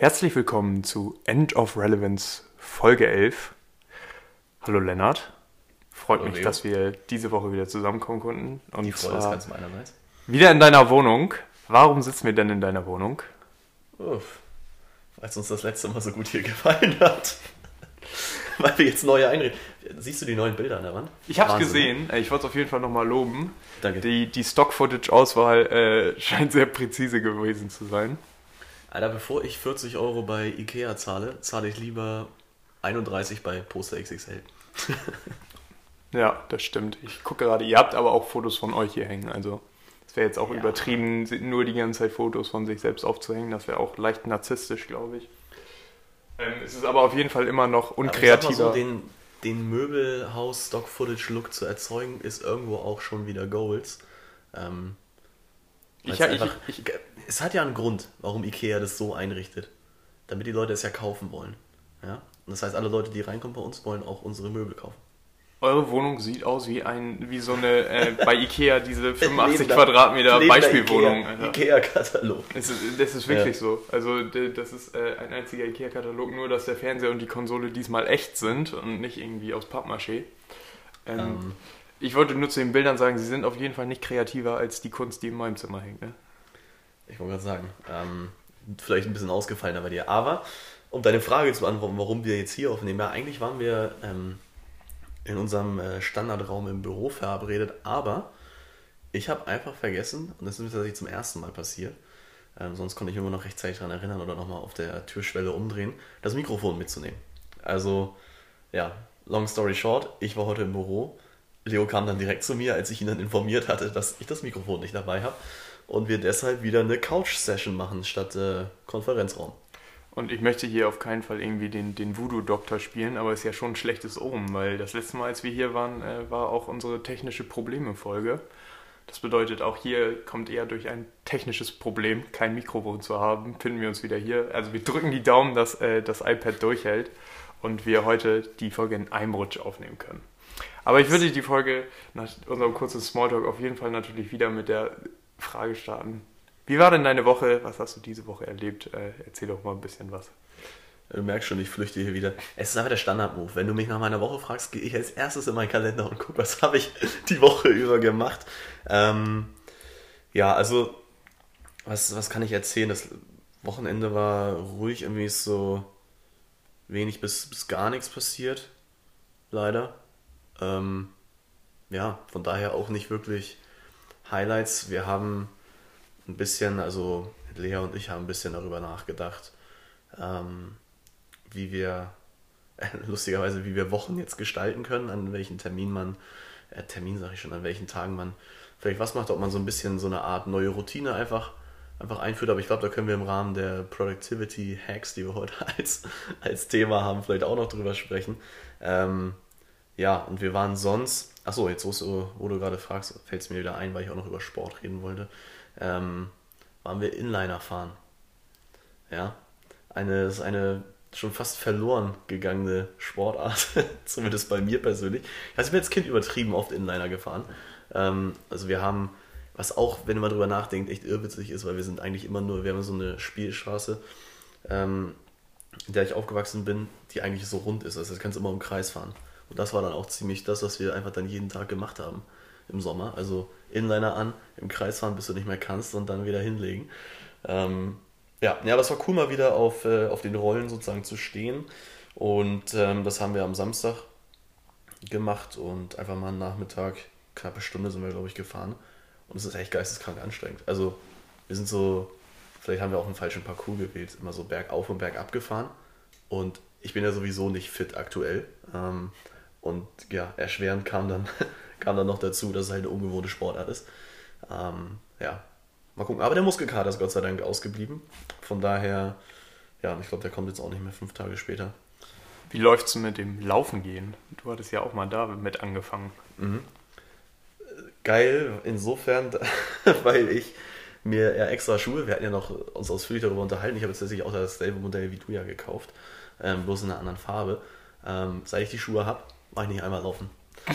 Herzlich willkommen zu End of Relevance Folge 11. Hallo Lennart. Freut Hallo mich, Leo. dass wir diese Woche wieder zusammenkommen konnten. Und Die Freude ist ganz meinerseits. wieder in deiner Wohnung. Warum sitzen wir denn in deiner Wohnung? Uff. Weil es uns das letzte Mal so gut hier gefallen hat. Weil wir jetzt neue einrichten. Siehst du die neuen Bilder an der Wand? Ich habe es Wahnsinn, ne? gesehen. Ich wollte es auf jeden Fall nochmal loben. Danke. Die, die Stock-Footage-Auswahl äh, scheint sehr präzise gewesen zu sein. Alter, bevor ich 40 Euro bei Ikea zahle, zahle ich lieber 31 bei Poster XXL. Ja, das stimmt. Ich gucke gerade, ihr habt aber auch Fotos von euch hier hängen. Also es wäre jetzt auch Ja. übertrieben, nur die ganze Zeit Fotos von sich selbst aufzuhängen. Das wäre auch leicht narzisstisch, glaube ich. Ähm, es ist aber auf jeden Fall immer noch unkreativer. so, den, den Möbelhaus-Stock-Footage-Look zu erzeugen, ist irgendwo auch schon wieder Goals. Ähm, Ich- weil's ich- einfach, es hat ja einen Grund, warum Ikea das so einrichtet. Damit die Leute es ja kaufen wollen. Ja? Und das heißt, alle Leute, die reinkommen bei uns, wollen auch unsere Möbel kaufen. Eure Wohnung sieht aus wie ein, wie so eine, äh, bei Ikea diese 85 Lebender- Quadratmeter lebender Beispielwohnung. Ikea-. Ikea-Katalog. Das ist, das ist wirklich Ja. so. Also das ist äh, ein einziger Ikea-Katalog, nur dass der Fernseher und die Konsole diesmal echt sind und nicht irgendwie aus Pappmaché. Ähm, Ähm, ich wollte nur zu den Bildern sagen, sie sind auf jeden Fall nicht kreativer als die Kunst, die in meinem Zimmer hängt. Ne? ich wollte gerade sagen, ähm, vielleicht ein bisschen ausgefallener bei dir. Aber, um deine Frage zu beantworten, warum wir jetzt hier aufnehmen, ja, eigentlich waren wir ähm, in unserem äh, Standardraum im Büro verabredet, aber ich habe einfach vergessen, und das ist mir tatsächlich zum ersten Mal passiert, ähm, sonst konnte ich immer noch rechtzeitig daran erinnern oder nochmal auf der Türschwelle umdrehen, das Mikrofon mitzunehmen. Also, ja, long story short, ich war heute im Büro. Leo kam dann direkt zu mir, als ich ihn dann informiert hatte, dass ich das Mikrofon nicht dabei habe. Und wir deshalb wieder eine Couch-Session machen statt äh, Konferenzraum. Und ich möchte hier auf keinen Fall irgendwie den, den Voodoo-Doktor spielen, aber es ist ja schon ein schlechtes Omen, weil das letzte Mal, als wir hier waren, äh, war auch unsere technische Probleme-Folge. Das bedeutet, auch hier kommt eher durch ein technisches Problem, kein Mikrofon zu haben, finden wir uns wieder hier. Also wir drücken die Daumen, dass äh, das iPad durchhält und wir heute die Folge in einem Rutsch aufnehmen können. Aber ich würde die Folge nach unserem kurzen Smalltalk auf jeden Fall natürlich wieder mit der Frage starten. Wie war denn deine Woche? Was hast du diese Woche erlebt? Äh, erzähl doch mal ein bisschen was. Du merkst schon, ich flüchte hier wieder. Es ist einfach der Standard-Move. Wenn du mich nach meiner Woche fragst, gehe ich als erstes in meinen Kalender und gucke, was habe ich die Woche über gemacht. Ähm, ja, also, was, was kann ich erzählen? Das Wochenende war ruhig, irgendwie ist so wenig bis, bis gar nichts passiert. Leider. Ähm, ja, von daher auch nicht wirklich Highlights. Wir haben ein bisschen, also Lea und ich haben ein bisschen darüber nachgedacht, ähm, wie wir, lustigerweise, wie wir Wochen jetzt gestalten können, an welchen Termin man, äh, Termin sage ich schon, an welchen Tagen man vielleicht was macht, ob man so ein bisschen so eine Art neue Routine einfach, einfach einführt. Aber ich glaube, da können wir im Rahmen der Productivity Hacks, die wir heute als, als Thema haben, vielleicht auch noch drüber sprechen. Ähm, ja, und wir waren sonst, achso, jetzt wo du, gerade fragst, fällt es mir wieder ein, weil ich auch noch über Sport reden wollte, ähm, waren wir Inliner fahren. Ja, eine, das ist eine schon fast verloren gegangene Sportart, zumindest bei mir persönlich. Also ich bin als Kind übertrieben oft Inliner gefahren. Ähm, also wir haben, was auch, wenn man drüber nachdenkt, echt irrwitzig ist, weil wir sind eigentlich immer nur, wir haben so eine Spielstraße, ähm, in der ich aufgewachsen bin, die eigentlich so rund ist. Also das kannst du immer im Kreis fahren. Und das war dann auch ziemlich das, was wir einfach dann jeden Tag gemacht haben im Sommer. Also Inliner an, im Kreis fahren, bis du nicht mehr kannst und dann wieder hinlegen. Ähm, ja, ja, aber es war cool, mal wieder auf, äh, auf den Rollen sozusagen zu stehen. Und ähm, das haben wir am Samstag gemacht und einfach mal einen Nachmittag, knappe Stunde sind wir, glaube ich, gefahren. Und es ist echt geisteskrank anstrengend. Also wir sind so, vielleicht haben wir auch einen falschen Parcours gewählt, immer so bergauf und bergab gefahren. Und ich bin ja sowieso nicht fit aktuell. Ähm, und ja, erschwerend kam dann, kam dann noch dazu, dass es halt eine ungewohnte Sportart ist. Ähm, ja, mal gucken. Aber der Muskelkater ist Gott sei Dank ausgeblieben. Von daher, ja, ich glaube, der kommt jetzt auch nicht mehr fünf Tage später. Wie läuft's mit dem Laufen gehen? Du hattest ja auch mal da mit angefangen. Geil, insofern, weil ich mir ja extra Schuhe, wir hatten ja noch uns ausführlich darüber unterhalten, ich habe jetzt tatsächlich auch dasselbe Modell wie du ja gekauft, ähm, bloß in einer anderen Farbe. Ähm, seit ich die Schuhe habe, mache ich nicht einmal laufen.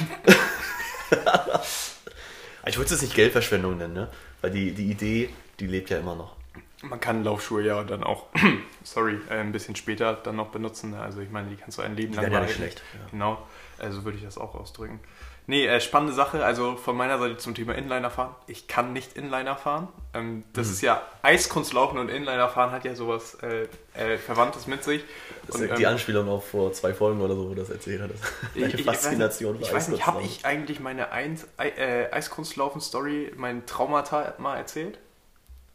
ich würde es jetzt nicht Geldverschwendung nennen, ne? weil die, die Idee, die lebt ja immer noch. Man kann Laufschuhe ja dann auch, sorry, äh, ein bisschen später dann noch benutzen. Also ich meine, die kannst du ein Leben Die lang ja nicht schlecht. Ja. Genau, also würde ich das auch ausdrücken. Nee, äh, spannende Sache, also von meiner Seite zum Thema Inliner fahren. Ich kann nicht Inliner fahren. Ähm, das Mhm. ist ja Eiskunstlaufen und Inliner fahren hat ja sowas äh, äh, Verwandtes mit sich. Das Und, ist die ähm, Anspielung auch vor zwei Folgen oder so, wo das erzählt hattest. Deine ich, ich, Faszination Ich für weiß nicht, habe ich eigentlich meine Eins, Ei- äh, Eiskunstlaufen-Story, mein Traumata mal erzählt?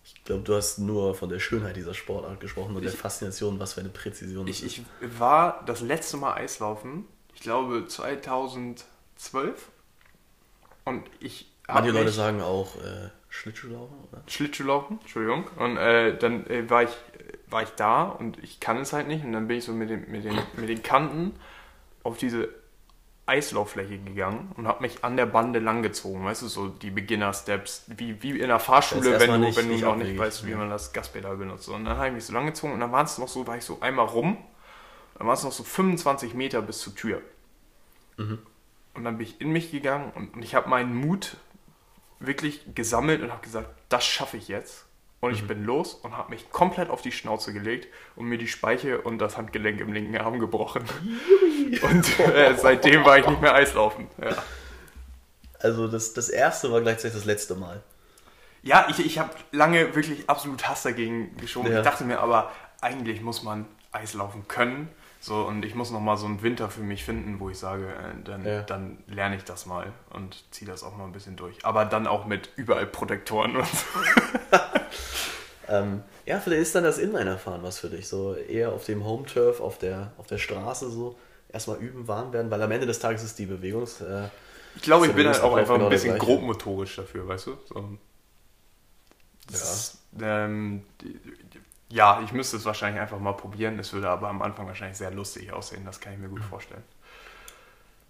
Ich glaube, du hast nur von der Schönheit dieser Sportart gesprochen und der Ich- Faszination, was für eine Präzision das Ich, ist. ich war das letzte Mal Eislaufen, ich glaube 2012. Und ich hab Manche Leute sagen auch äh, Schlittschuhlaufen, oder? Schlittschuhlaufen, Entschuldigung. Und äh, dann äh, war, ich, war ich da und ich kann es halt nicht. Und dann bin ich so mit den, mit den, mit den Kanten auf diese Eislauffläche gegangen und habe mich an der Bande langgezogen. Weißt du, so die Beginner-Steps, wie, wie in der Fahrschule, wenn du, nicht- wenn du noch nicht weißt, wie man das Gaspedal benutzt. Und dann habe ich mich so langgezogen und dann war es noch so, war ich so einmal rum. Dann waren es noch so 25 Meter bis zur Tür. Mhm. Und dann bin ich in mich gegangen und, und ich habe meinen Mut wirklich gesammelt und habe gesagt, das schaffe ich jetzt. Und Mhm. ich bin los und habe mich komplett auf die Schnauze gelegt und mir die Speiche und das Handgelenk im linken Arm gebrochen. und äh, seitdem war ich nicht mehr Eislaufen. Ja, Also das, das erste war gleichzeitig das letzte Mal. ja ich, ich habe lange wirklich absolut Hass dagegen geschoben. Ja. Ich dachte mir aber, eigentlich muss man Eislaufen können. So, und ich muss noch mal so einen Winter für mich finden, wo ich sage, äh, dann, Ja. dann lerne ich das mal und ziehe das auch mal ein bisschen durch. Aber dann auch mit überall Protektoren und so. Ähm, ja, vielleicht ist dann das Inliner-Fahren was für dich. So eher auf dem Home-Turf, auf der, auf der Straße so. Erstmal üben, warm werden, weil am Ende des Tages ist die Bewegungs... Äh, Ich glaube, ich bin ja halt auch einfach ein genau der bisschen grobmotorisch dafür, weißt du? So. Das, ähm, die- ja, ich müsste es wahrscheinlich einfach mal probieren. Es würde aber am Anfang wahrscheinlich sehr lustig aussehen. Das kann ich mir gut vorstellen.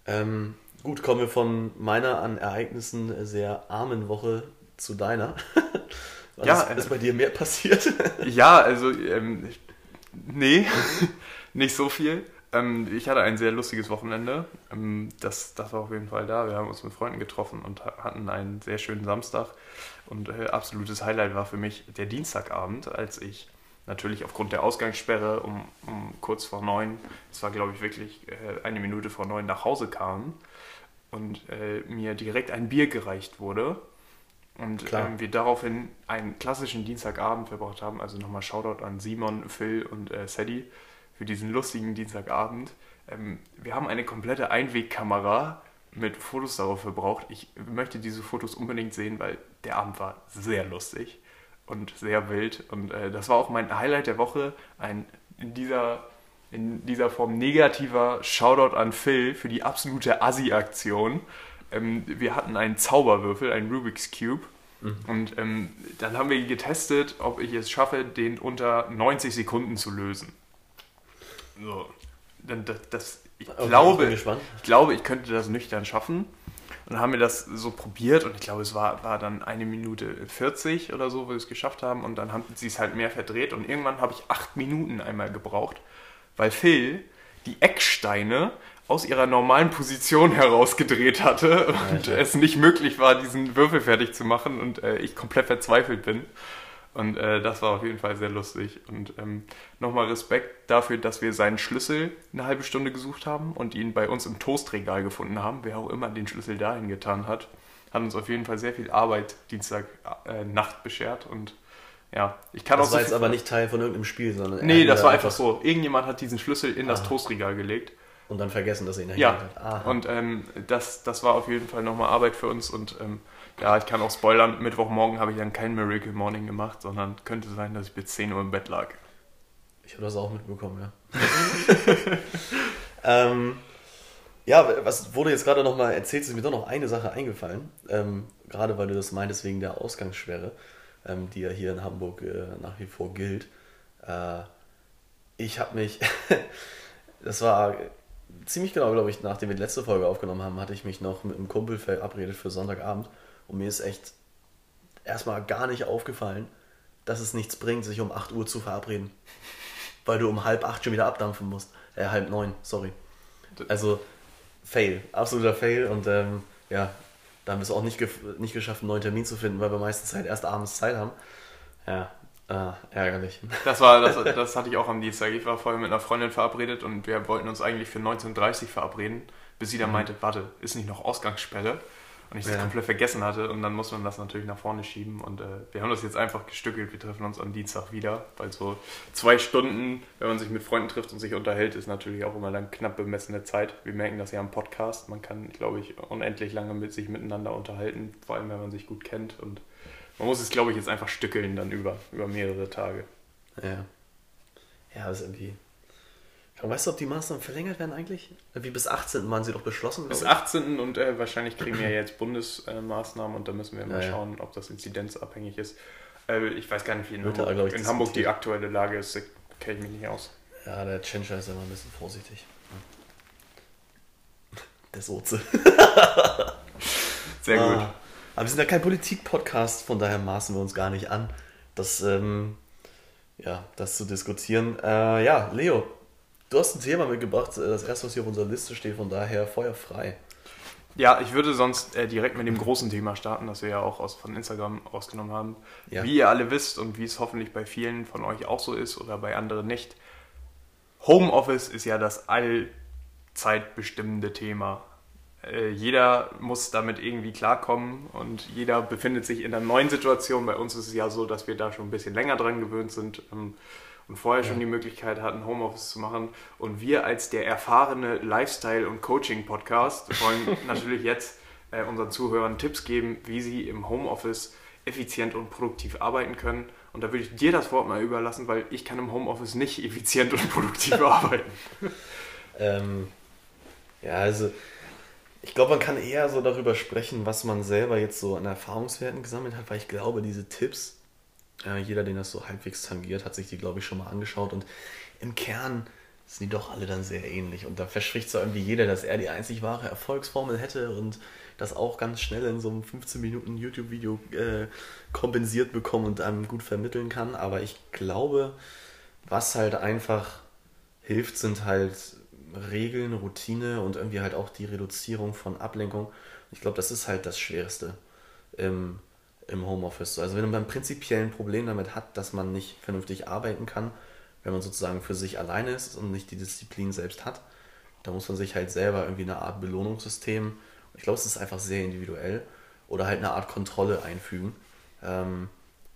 ähm, gut, kommen wir von meiner an Ereignissen sehr armen Woche zu deiner. Was Ja, ist, äh, ist bei dir mehr passiert? Ja, also, ähm, nee, nicht so viel. Ähm, ich hatte ein sehr lustiges Wochenende. Ähm, das, das war auf jeden Fall da. Wir haben uns mit Freunden getroffen und ha- hatten einen sehr schönen Samstag. Und äh, absolutes Highlight war für mich der Dienstagabend, als ich natürlich aufgrund der Ausgangssperre um, um kurz vor neun, es war glaube ich wirklich äh, eine Minute vor neun, nach Hause kam und äh, mir direkt ein Bier gereicht wurde. Und ähm, wir daraufhin einen klassischen Dienstagabend verbracht haben. Also nochmal Shoutout an Simon, Phil und äh, Sadie für diesen lustigen Dienstagabend. Ähm, wir haben eine komplette Einwegkamera mit Fotos darauf verbraucht. Ich möchte diese Fotos unbedingt sehen, weil der Abend war sehr lustig und sehr wild. Und äh, das war auch mein Highlight der Woche. Ein in dieser, in dieser Form negativer Shoutout an Phil für die absolute Assi-Aktion. Ähm, wir hatten einen Zauberwürfel, einen Rubik's Cube. Und ähm, dann haben wir getestet, ob ich es schaffe, den unter 90 Sekunden zu lösen. So. Dann, das, das, ich, Okay, ich glaube, gespannt. ich glaube, ich könnte das nüchtern schaffen. Und dann haben wir das so probiert und ich glaube, es war, war dann eine Minute 40 oder so, wo wir es geschafft haben. Und dann haben sie es halt mehr verdreht und irgendwann habe ich acht Minuten einmal gebraucht, weil Phil die Ecksteine aus ihrer normalen Position herausgedreht hatte und Alter. es nicht möglich war, diesen Würfel fertig zu machen und äh, ich komplett verzweifelt bin. Und äh, das war auf jeden Fall sehr lustig. Und ähm, nochmal Respekt dafür, dass wir seinen Schlüssel eine halbe Stunde gesucht haben und ihn bei uns im Toastregal gefunden haben. Wer auch immer den Schlüssel dahin getan hat, hat uns auf jeden Fall sehr viel Arbeit Dienstag äh, Nacht beschert. Und ja, ich kann Das auch war so jetzt aber nicht Teil von irgendeinem Spiel, sondern... er Nee, das da war einfach so. Irgendjemand hat diesen Schlüssel in das Ah. Toastregal gelegt. Und dann vergessen, dass er ihn dahin Ja, hat. Aha. und ähm, das, das war auf jeden Fall nochmal Arbeit für uns und ähm, ja, ich kann auch spoilern, Mittwochmorgen habe ich dann kein Miracle Morning gemacht, sondern könnte sein, dass ich bis 10 Uhr im Bett lag. Ich habe das auch mitbekommen, ja. ähm, ja, was wurde jetzt gerade nochmal erzählt, ist mir doch noch eine Sache eingefallen. Ähm, gerade weil du das meintest wegen der Ausgangssperre, ähm, die ja hier in Hamburg äh, nach wie vor gilt. Äh, ich habe mich, das war ziemlich genau, glaube ich, nachdem wir die letzte Folge aufgenommen haben, hatte ich mich noch mit einem Kumpel verabredet für Sonntagabend. Und mir ist echt erstmal gar nicht aufgefallen, dass es nichts bringt, sich um 8 Uhr zu verabreden. Weil du um halb acht schon wieder abdampfen musst. Äh, halb neun, sorry. Also, Fail. Absoluter Fail. Und ähm, ja, da haben wir es auch nicht, gef- nicht geschafft, einen neuen Termin zu finden, weil wir meistens halt erst abends Zeit haben. Ja, Ah, ärgerlich. Das war, das, das hatte ich auch am Dienstag. Ich war vorher mit einer Freundin verabredet und wir wollten uns eigentlich für 19.30 Uhr verabreden, bis sie dann mhm. meinte, warte, ist nicht noch Ausgangssperre? Und ich das ja. komplett vergessen hatte und dann muss man das natürlich nach vorne schieben. Und äh, wir haben das jetzt einfach gestückelt. Wir treffen uns am Dienstag wieder, weil so zwei Stunden, wenn man sich mit Freunden trifft und sich unterhält, ist natürlich auch immer dann knapp bemessene Zeit. Wir merken das ja am Podcast. Man kann, glaube ich, unendlich lange mit sich miteinander unterhalten, vor allem wenn man sich gut kennt. Und man muss es, glaube ich, jetzt einfach stückeln dann über, über mehrere Tage. Ja. Ja, das ist irgendwie Weißt du, ob die Maßnahmen verlängert werden eigentlich? Wie bis 18. waren sie doch beschlossen? Bis 18. und äh, wahrscheinlich kriegen wir jetzt Bundesmaßnahmen und da müssen wir mal ja, schauen, ob das inzidenzabhängig ist. Äh, ich weiß gar nicht, wie in Hamburg, da, ich, in Hamburg die aktuelle Lage ist, kenne ich mich nicht aus. Ja, der Tschentscher ist immer ein bisschen vorsichtig. Der Soze. Sehr gut. Ah, aber wir sind ja kein Politik-Podcast, von daher maßen wir uns gar nicht an, das, ähm, ja, das zu diskutieren. Äh, ja, Leo, Du hast ein Thema mitgebracht, äh, das erste, was hier auf unserer Liste steht, von daher feuerfrei. Ja, ich würde sonst äh, direkt mit dem großen Thema starten, das wir ja auch aus, von Instagram rausgenommen haben. Ja. Wie ihr alle wisst und wie es hoffentlich bei vielen von euch auch so ist oder bei anderen nicht, Homeoffice ist ja das allzeit bestimmende Thema. Äh, jeder muss damit irgendwie klarkommen und jeder befindet sich in einer neuen Situation. Bei uns ist es ja so, dass wir da schon ein bisschen länger dran gewöhnt sind. Ähm, und vorher schon die Möglichkeit hatten, Homeoffice zu machen. Und wir als der erfahrene Lifestyle- und Coaching-Podcast wollen natürlich jetzt äh, unseren Zuhörern Tipps geben, wie sie im Homeoffice effizient und produktiv arbeiten können. Und da würde ich dir das Wort mal überlassen, weil ich kann im Homeoffice nicht effizient und produktiv arbeiten. ähm, ja, also ich glaube, man kann eher so darüber sprechen, was man selber jetzt so an Erfahrungswerten gesammelt hat, weil ich glaube, diese Tipps, äh, jeder, den das so halbwegs tangiert, hat sich die, glaube ich, schon mal angeschaut. Und im Kern sind die doch alle dann sehr ähnlich. Und da verspricht so irgendwie jeder, dass er die einzig wahre Erfolgsformel hätte und das auch ganz schnell in so einem 15 Minuten YouTube-Video äh, kompensiert bekommen und einem gut vermitteln kann. Aber ich glaube, was halt einfach hilft, sind halt Regeln, Routine und irgendwie halt auch die Reduzierung von Ablenkung. Ich glaube, das ist halt das Schwerste im im Homeoffice. Also wenn man prinzipiell ein Problem damit hat, dass man nicht vernünftig arbeiten kann, wenn man sozusagen für sich alleine ist und nicht die Disziplin selbst hat, da muss man sich halt selber irgendwie eine Art Belohnungssystem, ich glaube, es ist einfach sehr individuell, oder halt eine Art Kontrolle einfügen. Ähm,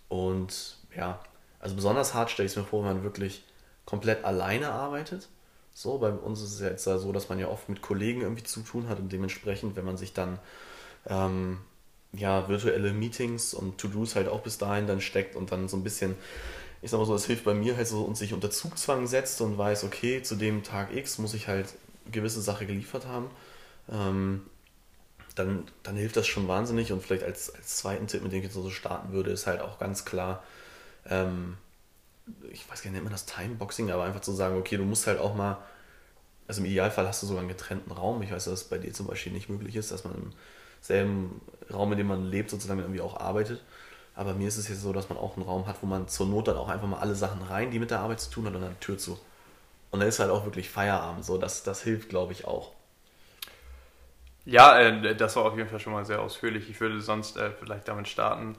und ja, also besonders hart stelle ich es mir vor, wenn man wirklich komplett alleine arbeitet. So, bei uns ist es ja jetzt so, dass man ja oft mit Kollegen irgendwie zu tun hat und dementsprechend, wenn man sich dann ähm, ja, virtuelle Meetings und To-Dos halt auch bis dahin dann steckt und dann so ein bisschen, ich sag mal so, das hilft bei mir halt so und sich unter Zugzwang setzt und weiß, okay, zu dem Tag X muss ich halt gewisse Sache geliefert haben. Ähm, dann, dann hilft das schon wahnsinnig und vielleicht als, als zweiten Tipp, mit dem ich jetzt so starten würde, ist halt auch ganz klar, ähm, ich weiß gar nicht, nennt man das Timeboxing, aber einfach zu sagen, okay, du musst halt auch mal, also im Idealfall hast du sogar einen getrennten Raum. Ich weiß, dass es bei dir zum Beispiel nicht möglich ist, dass man im selben Raum, in dem man lebt, sozusagen irgendwie auch arbeitet. Aber mir ist es jetzt so, dass man auch einen Raum hat, wo man zur Not dann auch einfach mal alle Sachen rein, die mit der Arbeit zu tun hat, und dann die Tür zu. Und dann ist halt auch wirklich Feierabend. So, das, das hilft, glaube ich, auch. Ja, äh, das war auf jeden Fall schon mal sehr ausführlich. Ich würde sonst äh, vielleicht damit starten.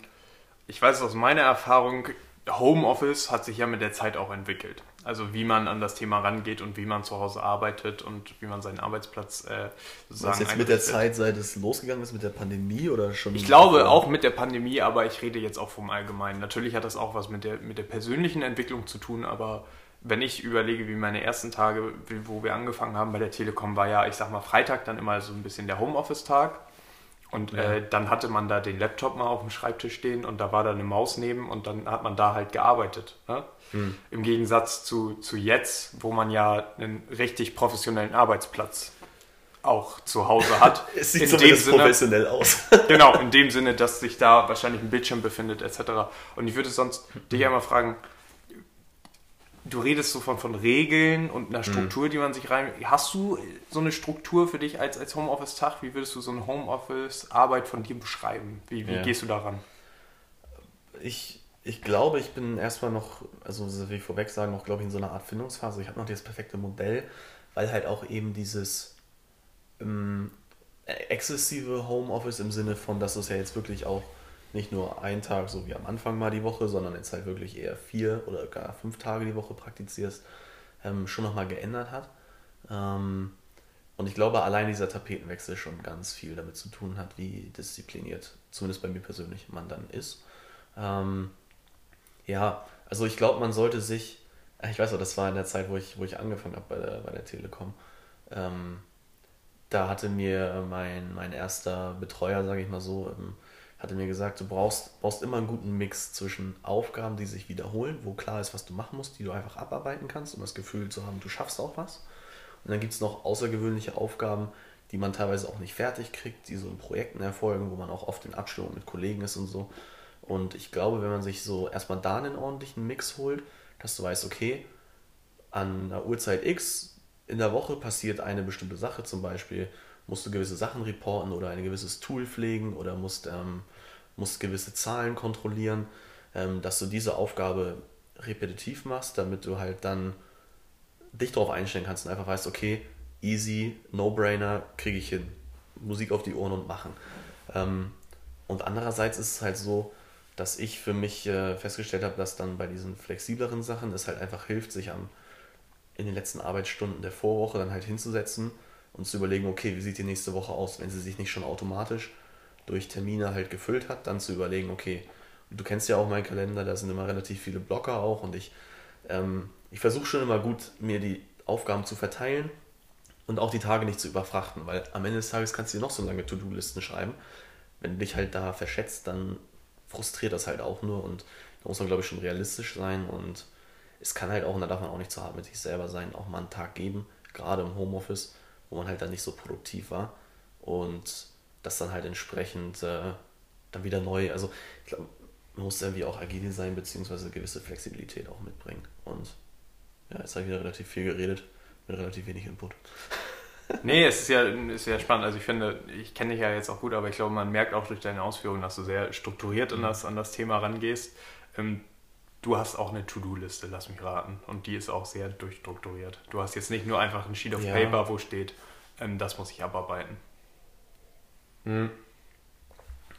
Ich weiß aus meiner Erfahrung, Homeoffice hat sich ja mit der Zeit auch entwickelt. Also wie man an das Thema rangeht und wie man zu Hause arbeitet und wie man seinen Arbeitsplatz äh, sozusagen. Was jetzt mit der Zeit, seit es losgegangen ist mit der Pandemie oder schon? Ich glaube davor? auch mit der Pandemie, aber ich rede jetzt auch vom Allgemeinen. Natürlich hat das auch was mit der, mit der persönlichen Entwicklung zu tun, aber wenn ich überlege, wie meine ersten Tage, wo wir angefangen haben bei der Telekom, war ja, ich sag mal, Freitag dann immer so ein bisschen der Homeoffice-Tag. Und ja. äh, dann hatte man da den Laptop mal auf dem Schreibtisch stehen und da war da eine Maus neben und dann hat man da halt gearbeitet. Ne? Hm. Im Gegensatz zu, zu jetzt, wo man ja einen richtig professionellen Arbeitsplatz auch zu Hause hat. es sieht in dem Sinne, professionell aus. genau, in dem Sinne, dass sich da wahrscheinlich ein Bildschirm befindet, etc. Und ich würde sonst dich einmal fragen, du redest so von, von Regeln und einer Struktur, mhm. die man sich rein. Hast du so eine Struktur für dich als, als Homeoffice-Tag? Wie würdest du so eine Homeoffice-Arbeit von dir beschreiben? Wie, wie ja. gehst du daran? Ich, ich glaube, ich bin erstmal noch, also will ich vorweg sagen, noch, glaube ich, in so einer Art Findungsphase. Ich habe noch das perfekte Modell, weil halt auch eben dieses ähm, exzessive Homeoffice im Sinne von, dass du es ja jetzt wirklich auch nicht nur einen Tag, so wie am Anfang mal die Woche, sondern jetzt halt wirklich eher vier oder gar fünf Tage die Woche praktizierst, ähm, schon nochmal geändert hat. Ähm, und ich glaube, allein dieser Tapetenwechsel schon ganz viel damit zu tun hat, wie diszipliniert, zumindest bei mir persönlich, man dann ist. Ähm, ja, also ich glaube, man sollte sich, äh, ich weiß auch, das war in der Zeit, wo ich, wo ich angefangen habe bei der, bei der Telekom. Ähm, da hatte mir mein, mein erster Betreuer, sage ich mal so, ähm, hatte mir gesagt, du brauchst, brauchst immer einen guten Mix zwischen Aufgaben, die sich wiederholen, wo klar ist, was du machen musst, die du einfach abarbeiten kannst, um das Gefühl zu haben, du schaffst auch was. Und dann gibt es noch außergewöhnliche Aufgaben, die man teilweise auch nicht fertig kriegt, die so in Projekten erfolgen, wo man auch oft in Abstimmung mit Kollegen ist und so. Und ich glaube, wenn man sich so erstmal da einen ordentlichen Mix holt, dass du weißt, okay, an der Uhrzeit X in der Woche passiert eine bestimmte Sache, zum Beispiel musst du gewisse Sachen reporten oder ein gewisses Tool pflegen oder musst, ähm, musst gewisse Zahlen kontrollieren, ähm, dass du diese Aufgabe repetitiv machst, damit du halt dann dich darauf einstellen kannst und einfach weißt, okay, easy, no-brainer, kriege ich hin. Musik auf die Ohren und machen. Ähm, und andererseits ist es halt so, dass ich für mich äh, festgestellt habe, dass dann bei diesen flexibleren Sachen es halt einfach hilft, sich am, in den letzten Arbeitsstunden der Vorwoche dann halt hinzusetzen und zu überlegen, okay, wie sieht die nächste Woche aus, wenn sie sich nicht schon automatisch durch Termine halt gefüllt hat, dann zu überlegen, okay, du kennst ja auch meinen Kalender, da sind immer relativ viele Blocker auch und ich, ähm, ich versuche schon immer gut, mir die Aufgaben zu verteilen und auch die Tage nicht zu überfrachten, weil am Ende des Tages kannst du dir noch so lange To-Do-Listen schreiben. Wenn du dich halt da verschätzt, dann frustriert das halt auch nur und da muss man, glaube ich, schon realistisch sein und es kann halt auch, und da darf man auch nicht zu hart mit sich selber sein, auch mal einen Tag geben, gerade im Homeoffice, wo man halt dann nicht so produktiv war und das dann halt entsprechend äh, dann wieder neu, also ich glaube, man muss irgendwie auch agil sein, beziehungsweise gewisse Flexibilität auch mitbringen und ja, jetzt habe ich wieder relativ viel geredet, mit relativ wenig Input. nee, es ist ja, ist ja spannend. Also ich finde, ich kenne dich ja jetzt auch gut, aber ich glaube, man merkt auch durch deine Ausführungen, dass du sehr strukturiert an mhm. das, an das Thema rangehst. Ähm, du hast auch eine To-Do-Liste, lass mich raten. Und die ist auch sehr durchstrukturiert. Du hast jetzt nicht nur einfach ein Sheet of ja. Paper, wo steht, ähm, das muss ich abarbeiten. Mhm.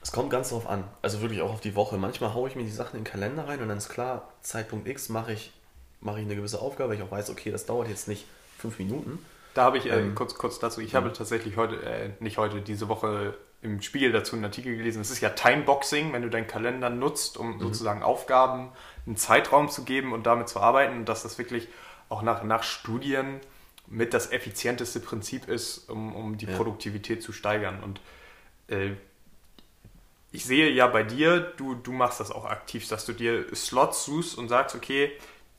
Es kommt ganz drauf an. Also wirklich auch auf die Woche. Manchmal haue ich mir die Sachen in den Kalender rein und dann ist klar, Zeitpunkt X mache ich, mache ich eine gewisse Aufgabe. Ich auch weiß, okay, das dauert jetzt nicht fünf Minuten da habe ich, äh, ähm, kurz, kurz dazu, ich habe tatsächlich heute, äh, nicht heute, diese Woche im Spiegel dazu einen Artikel gelesen. Es ist ja Timeboxing, wenn du deinen Kalender nutzt, um mhm. sozusagen Aufgaben einen Zeitraum zu geben und damit zu arbeiten und dass das wirklich auch nach, nach Studien mit das effizienteste Prinzip ist, um, um die ja. Produktivität zu steigern. Und äh, ich sehe ja bei dir, du, du machst das auch aktiv, dass du dir Slots suchst und sagst, okay,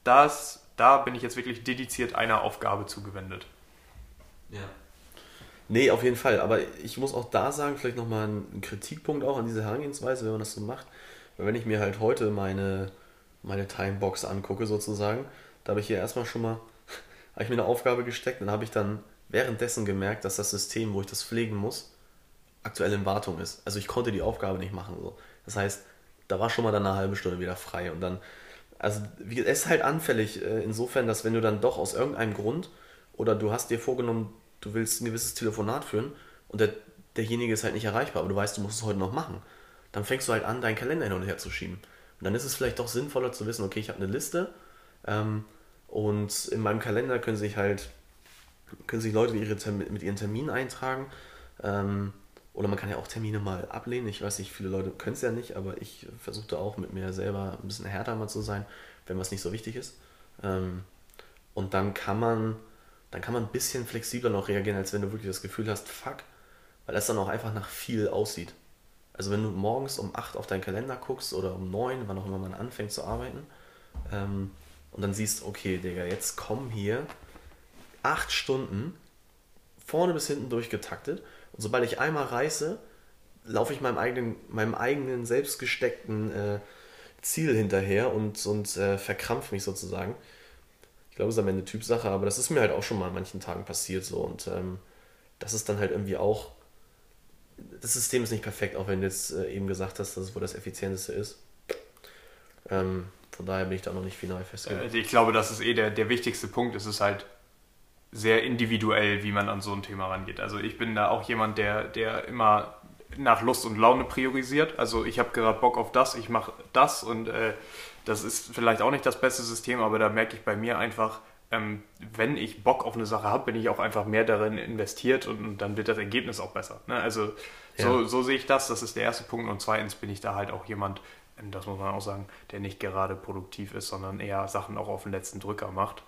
das, da bin ich jetzt wirklich dediziert einer Aufgabe zugewendet. Ja. Nee, auf jeden Fall. Aber ich muss auch da sagen, vielleicht nochmal ein Kritikpunkt auch an dieser Herangehensweise, wenn man das so macht. Weil wenn ich mir halt heute meine, meine Timebox angucke, sozusagen, da habe ich hier erstmal schon mal, habe ich mir eine Aufgabe gesteckt, dann habe ich dann währenddessen gemerkt, dass das System, wo ich das pflegen muss, aktuell in Wartung ist. Also ich konnte die Aufgabe nicht machen. So. Das heißt, da war schon mal dann eine halbe Stunde wieder frei. Und dann, also es ist halt anfällig, äh, insofern, dass wenn du dann doch aus irgendeinem Grund oder du hast dir vorgenommen, du willst ein gewisses Telefonat führen und der, derjenige ist halt nicht erreichbar, aber du weißt, du musst es heute noch machen. Dann fängst du halt an, deinen Kalender hin und her zu schieben. Und dann ist es vielleicht doch sinnvoller zu wissen, okay, ich habe eine Liste ähm, und in meinem Kalender können sich halt können sich Leute ihre mit ihren Terminen eintragen. Ähm, oder man kann ja auch Termine mal ablehnen. Ich weiß nicht, viele Leute können es ja nicht, aber ich versuche da auch mit mir selber ein bisschen härter mal zu sein, wenn was nicht so wichtig ist. Ähm, und dann kann man dann kann man ein bisschen flexibler noch reagieren, als wenn du wirklich das Gefühl hast, fuck, weil das dann auch einfach nach viel aussieht. Also wenn du morgens um 8 auf deinen Kalender guckst oder um 9, wann auch immer man anfängt zu arbeiten, ähm, und dann siehst, okay, Digga, jetzt kommen hier 8 Stunden vorne bis hinten durchgetaktet und sobald ich einmal reiße, laufe ich meinem eigenen, meinem eigenen selbst gesteckten äh, Ziel hinterher und, und äh, verkrampfe mich sozusagen. Ich glaube, es ist am Ende Typsache, aber das ist mir halt auch schon mal an manchen Tagen passiert so und ähm, das ist dann halt irgendwie auch. Das System ist nicht perfekt, auch wenn du jetzt äh, eben gesagt hast, dass es wohl das effizienteste ist. Ähm, von daher bin ich da noch nicht final festgelegt. Äh, ich glaube, das ist eh der, der wichtigste Punkt. Es ist halt sehr individuell, wie man an so ein Thema rangeht. Also ich bin da auch jemand, der, der immer nach Lust und Laune priorisiert. Also ich habe gerade Bock auf das, ich mache das und äh, das ist vielleicht auch nicht das beste System, aber da merke ich bei mir einfach, ähm, wenn ich Bock auf eine Sache habe, bin ich auch einfach mehr darin investiert und, und dann wird das Ergebnis auch besser. Ne? Also so, ja. so sehe ich das, das ist der erste Punkt und zweitens bin ich da halt auch jemand, ähm, das muss man auch sagen, der nicht gerade produktiv ist, sondern eher Sachen auch auf den letzten Drücker macht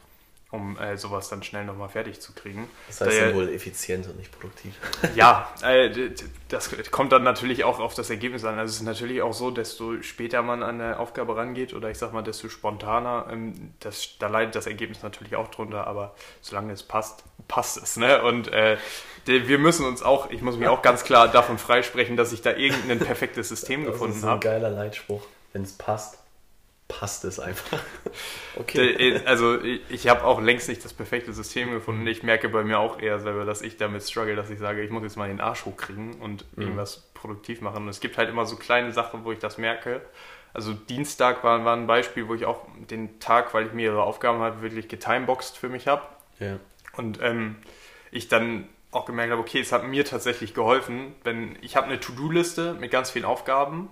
um äh, sowas dann schnell nochmal fertig zu kriegen. Das heißt dann wohl effizient und nicht produktiv. Ja, äh, das kommt dann natürlich auch auf das Ergebnis an. Also es ist natürlich auch so, desto später man an eine Aufgabe rangeht oder ich sag mal, desto spontaner, ähm, das, da leidet das Ergebnis natürlich auch drunter, aber solange es passt, passt es. Ne? Und äh, wir müssen uns auch, ich muss mich auch ganz klar davon freisprechen, dass ich da irgendein perfektes System gefunden habe. Das ist ein hab. geiler Leitspruch, wenn es passt passt es einfach. Okay. Äh, also ich habe auch längst nicht das perfekte System gefunden. Ich merke bei mir auch eher selber, dass ich damit struggle, dass ich sage, ich muss jetzt mal den Arsch hochkriegen und mhm. irgendwas produktiv machen. Und es gibt halt immer so kleine Sachen, wo ich das merke. Also Dienstag war, war ein Beispiel, wo ich auch den Tag, weil ich mehrere Aufgaben hatte, wirklich getimeboxt für mich habe. Ja. Und ähm, ich dann auch gemerkt habe, okay, es hat mir tatsächlich geholfen, wenn ich habe eine To-Do-Liste mit ganz vielen Aufgaben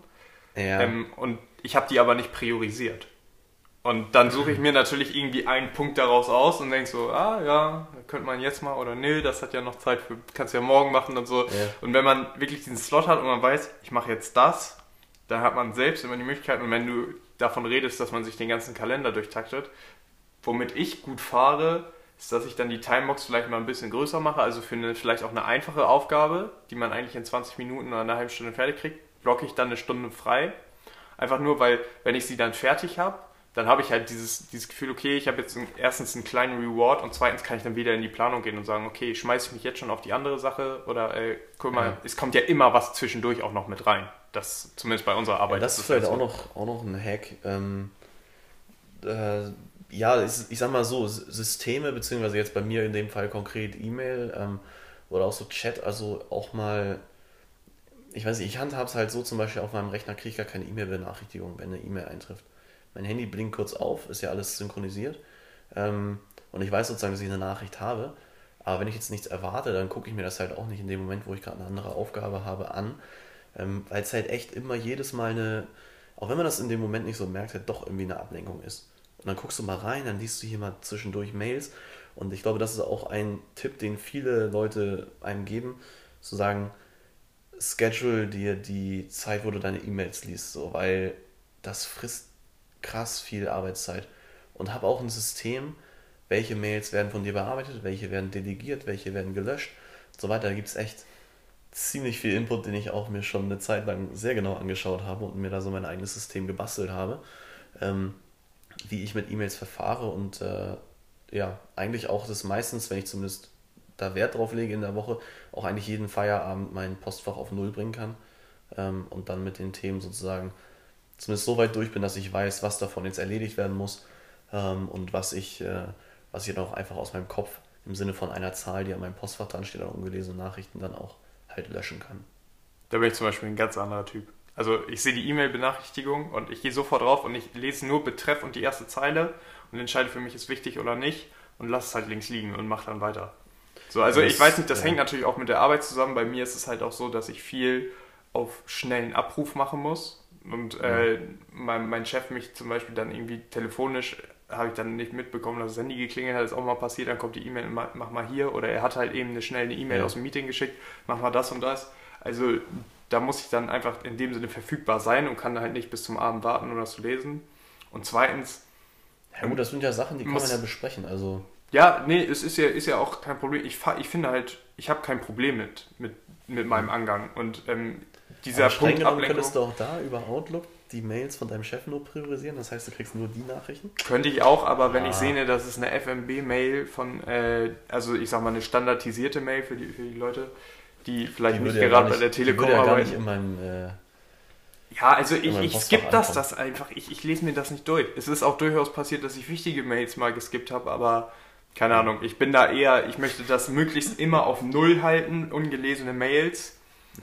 ja. ähm, und ich habe die aber nicht priorisiert. Und dann suche ich mir natürlich irgendwie einen Punkt daraus aus und denke so, ah ja, könnte man jetzt mal oder nee, das hat ja noch Zeit für, kannst du ja morgen machen und so. Ja. Und wenn man wirklich diesen Slot hat und man weiß, ich mache jetzt das, dann hat man selbst immer die Möglichkeit und wenn du davon redest, dass man sich den ganzen Kalender durchtaktet, womit ich gut fahre, ist, dass ich dann die Timebox vielleicht mal ein bisschen größer mache, also für eine vielleicht auch eine einfache Aufgabe, die man eigentlich in 20 Minuten oder einer halben Stunde fertig kriegt, blocke ich dann eine Stunde frei Einfach nur, weil, wenn ich sie dann fertig habe, dann habe ich halt dieses, dieses Gefühl, okay, ich habe jetzt ein, erstens einen kleinen Reward und zweitens kann ich dann wieder in die Planung gehen und sagen, okay, schmeiße ich mich jetzt schon auf die andere Sache oder äh, guck mal, ja. es kommt ja immer was zwischendurch auch noch mit rein. Das zumindest bei unserer Arbeit. Ja, das ist, ist vielleicht so. auch, noch, auch noch ein Hack. Ähm, äh, ja, ich, ich sag mal so, Systeme, beziehungsweise jetzt bei mir in dem Fall konkret E-Mail ähm, oder auch so Chat, also auch mal ich weiß nicht, ich handhabe es halt so zum Beispiel auf meinem Rechner, kriege ich gar keine E-Mail-Benachrichtigung, wenn eine E-Mail eintrifft. Mein Handy blinkt kurz auf, ist ja alles synchronisiert. Ähm, und ich weiß sozusagen, dass ich eine Nachricht habe. Aber wenn ich jetzt nichts erwarte, dann gucke ich mir das halt auch nicht in dem Moment, wo ich gerade eine andere Aufgabe habe, an. Ähm, weil es halt echt immer jedes Mal eine, auch wenn man das in dem Moment nicht so merkt, halt doch irgendwie eine Ablenkung ist. Und dann guckst du mal rein, dann liest du hier mal zwischendurch Mails. Und ich glaube, das ist auch ein Tipp, den viele Leute einem geben, zu sagen, schedule dir die Zeit, wo du deine E-Mails liest, so, weil das frisst krass viel Arbeitszeit. Und habe auch ein System, welche Mails werden von dir bearbeitet, welche werden delegiert, welche werden gelöscht und so weiter. Da gibt es echt ziemlich viel Input, den ich auch mir schon eine Zeit lang sehr genau angeschaut habe und mir da so mein eigenes System gebastelt habe, ähm, wie ich mit E-Mails verfahre und äh, ja, eigentlich auch das meistens, wenn ich zumindest da Wert drauf lege in der Woche, auch eigentlich jeden Feierabend mein Postfach auf Null bringen kann ähm, und dann mit den Themen sozusagen zumindest so weit durch bin, dass ich weiß, was davon jetzt erledigt werden muss ähm, und was ich, äh, was ich dann auch einfach aus meinem Kopf im Sinne von einer Zahl, die an meinem Postfach dran steht, an ungelesenen Nachrichten dann auch halt löschen kann. Da bin ich zum Beispiel ein ganz anderer Typ. Also ich sehe die E-Mail-Benachrichtigung und ich gehe sofort drauf und ich lese nur Betreff und die erste Zeile und entscheide für mich, ist wichtig oder nicht und lasse es halt links liegen und mache dann weiter. So, also das, ich weiß nicht, das ja. hängt natürlich auch mit der Arbeit zusammen. Bei mir ist es halt auch so, dass ich viel auf schnellen Abruf machen muss. Und äh, mein, mein Chef mich zum Beispiel dann irgendwie telefonisch habe ich dann nicht mitbekommen, dass das Handy geklingelt hat, ist auch mal passiert, dann kommt die E-Mail, mach mal hier. Oder er hat halt eben eine schnelle E-Mail ja. aus dem Meeting geschickt, mach mal das und das. Also da muss ich dann einfach in dem Sinne verfügbar sein und kann halt nicht bis zum Abend warten, um das zu lesen. Und zweitens. Ja gut, das sind ja Sachen, die kann man ja besprechen. Also ja, nee, es ist ja, ist ja auch kein Problem. Ich, ich finde halt, ich habe kein Problem mit, mit, mit meinem Angang. Und ähm, dieser Aber Punkt Ablenkung... könntest du auch da über Outlook die Mails von deinem Chef nur priorisieren? Das heißt, du kriegst nur die Nachrichten? Könnte ich auch, aber wenn ah. ich sehe, dass es eine FMB-Mail von, äh, also ich sag mal eine standardisierte Mail für die, für die Leute, die vielleicht die nicht gerade bei der Telekom ja arbeiten. Gar nicht in meinem, äh, ja, also ich, ich skippe das, das einfach. Ich, ich lese mir das nicht durch. Es ist auch durchaus passiert, dass ich wichtige Mails mal geskippt habe, aber keine Ahnung, ich bin da eher, ich möchte das möglichst immer auf Null halten, ungelesene Mails.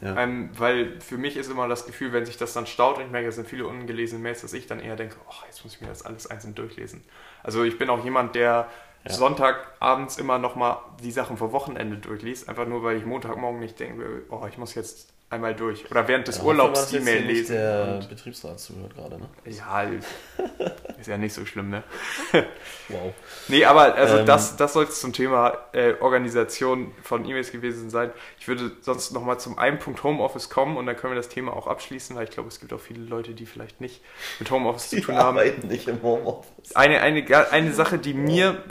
Ja. Ähm, weil für mich ist immer das Gefühl, wenn sich das dann staut und ich merke, es sind viele ungelesene Mails, dass ich dann eher denke, oh, jetzt muss ich mir das alles einzeln durchlesen. Also ich bin auch jemand, der ja. Sonntagabends immer nochmal die Sachen vor Wochenende durchliest, einfach nur weil ich Montagmorgen nicht denke, oh, ich muss jetzt einmal durch. Oder während des ja, Urlaubs die Mail lesen. Der Betriebsrat zuhört gerade, ne? Ja, ist ja nicht so schlimm, ne? wow. Nee, aber also ähm, das, das soll es zum Thema äh, Organisation von E-Mails gewesen sein. Ich würde sonst nochmal zum einen Punkt Homeoffice kommen und dann können wir das Thema auch abschließen, weil ich glaube, es gibt auch viele Leute, die vielleicht nicht mit Homeoffice zu tun haben. nicht im Homeoffice. Eine, eine, eine Sache, die mir,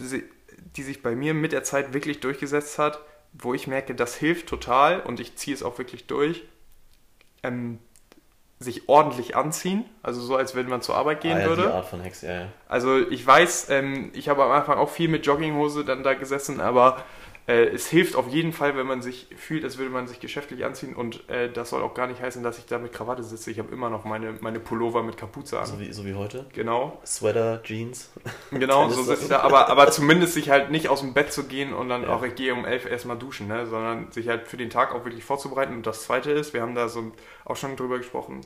die sich bei mir mit der Zeit wirklich durchgesetzt hat, wo ich merke, das hilft total und ich ziehe es auch wirklich durch, ähm, sich ordentlich anziehen, also so, als wenn man zur Arbeit gehen ah, ja, würde. Die Art von Hex, ja, ja. Also ich weiß, ähm, ich habe am Anfang auch viel mit Jogginghose dann da gesessen, aber äh, es hilft auf jeden Fall, wenn man sich fühlt, als würde man sich geschäftlich anziehen und äh, das soll auch gar nicht heißen, dass ich da mit Krawatte sitze. Ich habe immer noch meine, meine Pullover mit Kapuze an. So wie, so wie heute? Genau. Sweater, Jeans. Genau, so sitze ich da. Aber, aber zumindest sich halt nicht aus dem Bett zu gehen und dann ja. auch, ich gehe um elf erstmal duschen, ne? sondern sich halt für den Tag auch wirklich vorzubereiten. Und das Zweite ist, wir haben da so auch schon drüber gesprochen,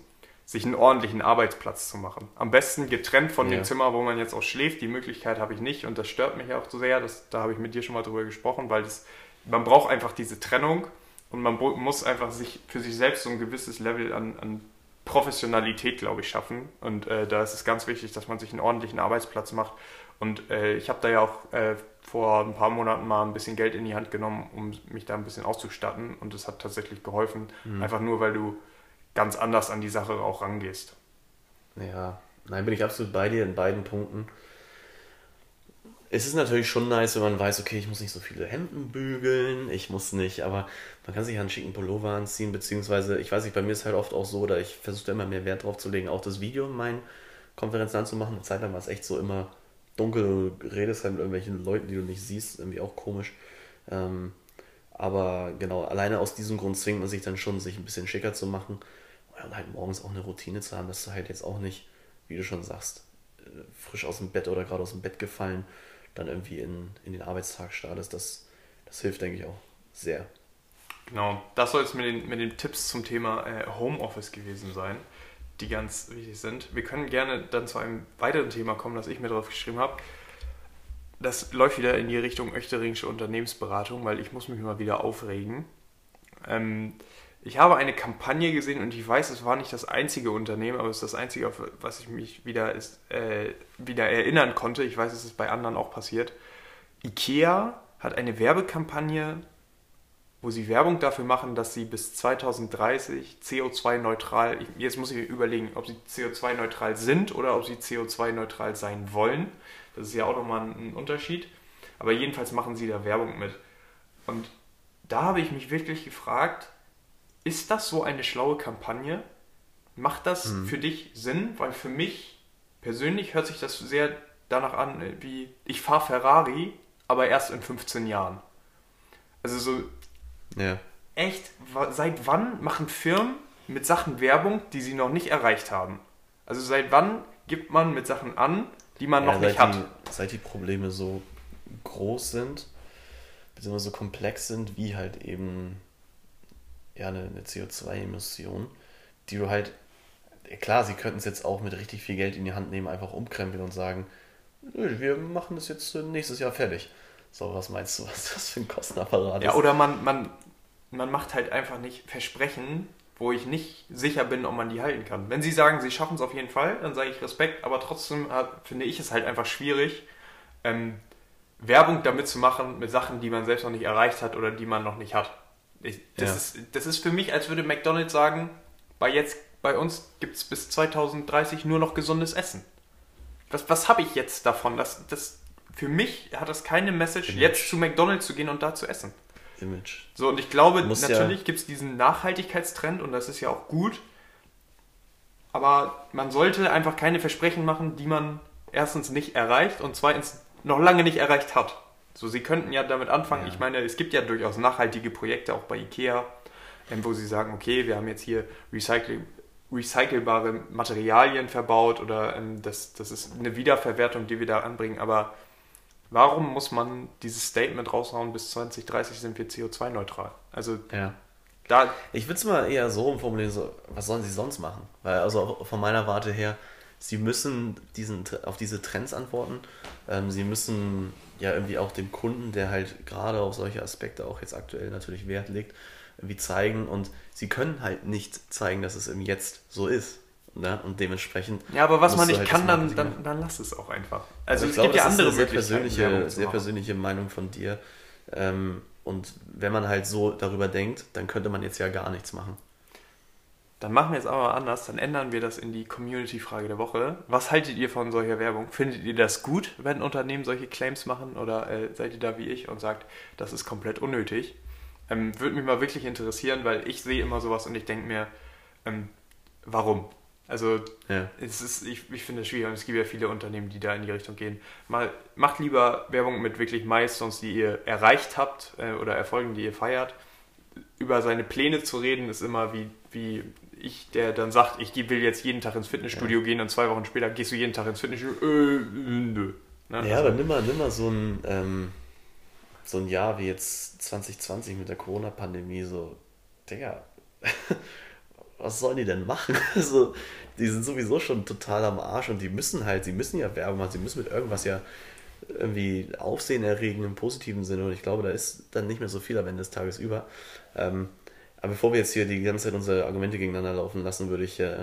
sich einen ordentlichen Arbeitsplatz zu machen. Am besten getrennt von ja. dem Zimmer, wo man jetzt auch schläft. Die Möglichkeit habe ich nicht und das stört mich auch so sehr. Das, da habe ich mit dir schon mal drüber gesprochen, weil das man braucht einfach diese Trennung und man muss einfach sich für sich selbst so ein gewisses Level an, an Professionalität, glaube ich, schaffen. Und äh, da ist es ganz wichtig, dass man sich einen ordentlichen Arbeitsplatz macht. Und äh, ich habe da ja auch äh, vor ein paar Monaten mal ein bisschen Geld in die Hand genommen, um mich da ein bisschen auszustatten. Und es hat tatsächlich geholfen. Mhm. Einfach nur, weil du ganz anders an die Sache auch rangehst. Ja, nein, bin ich absolut bei dir in beiden Punkten es ist natürlich schon nice, wenn man weiß, okay, ich muss nicht so viele Hemden bügeln, ich muss nicht, aber man kann sich ja einen schicken Pullover anziehen, beziehungsweise, ich weiß nicht, bei mir ist halt oft auch so, da ich versuche immer mehr Wert drauf zu legen, auch das Video in meinen Konferenzen anzumachen. Eine Zeit lang war es echt so immer dunkel, du redest halt mit irgendwelchen Leuten, die du nicht siehst, irgendwie auch komisch. Ähm, aber genau, alleine aus diesem Grund zwingt man sich dann schon, sich ein bisschen schicker zu machen und halt morgens auch eine Routine zu haben, dass du halt jetzt auch nicht, wie du schon sagst, äh, frisch aus dem Bett oder gerade aus dem Bett gefallen dann irgendwie in, in den Arbeitstag startest, das, das hilft, denke ich, auch sehr. Genau, das soll es mit den, mit den Tipps zum Thema äh, Homeoffice gewesen sein, die ganz wichtig sind. Wir können gerne dann zu einem weiteren Thema kommen, das ich mir drauf geschrieben habe. Das läuft wieder in die Richtung Öchteringsche Unternehmensberatung, weil ich muss mich mal wieder aufregen. Ähm, ich habe eine Kampagne gesehen und ich weiß, es war nicht das einzige Unternehmen, aber es ist das einzige, auf was ich mich wieder, ist, äh, wieder erinnern konnte. Ich weiß, es ist bei anderen auch passiert. IKEA hat eine Werbekampagne, wo sie Werbung dafür machen, dass sie bis 2030 CO2-neutral, jetzt muss ich überlegen, ob sie CO2-neutral sind oder ob sie CO2-neutral sein wollen. Das ist ja auch nochmal ein Unterschied. Aber jedenfalls machen sie da Werbung mit. Und da habe ich mich wirklich gefragt, ist das so eine schlaue Kampagne? Macht das mhm. für dich Sinn? Weil für mich persönlich hört sich das sehr danach an, wie ich fahre Ferrari, aber erst in 15 Jahren. Also so ja. echt, seit wann machen Firmen mit Sachen Werbung, die sie noch nicht erreicht haben? Also seit wann gibt man mit Sachen an, die man ja, noch nicht hat? Die, seit die Probleme so groß sind, beziehungsweise so komplex sind, wie halt eben ja, eine, eine CO2-Emission, die du halt, klar, sie könnten es jetzt auch mit richtig viel Geld in die Hand nehmen, einfach umkrempeln und sagen, wir machen das jetzt nächstes Jahr fertig. So, was meinst du, was das für ein Kostenapparat ist? Ja, oder man, man, man macht halt einfach nicht Versprechen, wo ich nicht sicher bin, ob man die halten kann. Wenn sie sagen, sie schaffen es auf jeden Fall, dann sage ich Respekt, aber trotzdem äh, finde ich es halt einfach schwierig, ähm, Werbung damit zu machen mit Sachen, die man selbst noch nicht erreicht hat oder die man noch nicht hat. Ich, das, ja. ist, das ist für mich, als würde McDonald's sagen, bei, jetzt, bei uns gibt es bis 2030 nur noch gesundes Essen. Was, was habe ich jetzt davon? Das, das, für mich hat das keine Message, Image. jetzt zu McDonald's zu gehen und da zu essen. Image. So, und ich glaube, natürlich ja gibt es diesen Nachhaltigkeitstrend und das ist ja auch gut. Aber man sollte einfach keine Versprechen machen, die man erstens nicht erreicht und zweitens noch lange nicht erreicht hat. So, sie könnten ja damit anfangen. Ja. Ich meine, es gibt ja durchaus nachhaltige Projekte auch bei IKEA, ähm, wo sie sagen, okay, wir haben jetzt hier recycle, recycelbare Materialien verbaut oder ähm, das, das ist eine Wiederverwertung, die wir da anbringen. Aber warum muss man dieses Statement raushauen, bis 2030 sind wir CO2-neutral? Also ja. da. Ich würde es mal eher so umformulieren, so, was sollen sie sonst machen? Weil also von meiner Warte her, sie müssen diesen, auf diese Trends antworten. Ähm, sie müssen ja irgendwie auch dem Kunden, der halt gerade auf solche Aspekte auch jetzt aktuell natürlich Wert legt, irgendwie zeigen und sie können halt nicht zeigen, dass es im Jetzt so ist. Ne? Und dementsprechend. Ja, aber was man nicht halt kann, dann, dann, dann lass es auch einfach. Also, also es glaube, gibt ja andere sehr persönliche, sehr persönliche Meinung von dir. Ähm, und wenn man halt so darüber denkt, dann könnte man jetzt ja gar nichts machen. Dann machen wir es aber anders, dann ändern wir das in die Community-Frage der Woche. Was haltet ihr von solcher Werbung? Findet ihr das gut, wenn Unternehmen solche Claims machen oder äh, seid ihr da wie ich und sagt, das ist komplett unnötig? Ähm, Würde mich mal wirklich interessieren, weil ich sehe immer sowas und ich denke mir, ähm, warum? Also ja. es ist, ich, ich finde es schwierig und es gibt ja viele Unternehmen, die da in die Richtung gehen. Mal, macht lieber Werbung mit wirklich Milestones, die ihr erreicht habt äh, oder Erfolgen, die ihr feiert. Über seine Pläne zu reden, ist immer wie, wie ich, der dann sagt, ich will jetzt jeden Tag ins Fitnessstudio ja. gehen und zwei Wochen später gehst du jeden Tag ins Fitnessstudio. Äh, nö. Ne? Ja, also, aber nimm mal, nimm mal so ein, ähm, so ein Jahr wie jetzt 2020 mit der Corona-Pandemie, so, Digga, was sollen die denn machen? Also, die sind sowieso schon total am Arsch und die müssen halt, sie müssen ja Werbung machen, sie müssen mit irgendwas ja irgendwie Aufsehen erregen im positiven Sinne und ich glaube, da ist dann nicht mehr so viel am Ende des Tages über. Ähm, aber bevor wir jetzt hier die ganze Zeit unsere Argumente gegeneinander laufen lassen, würde ich, äh,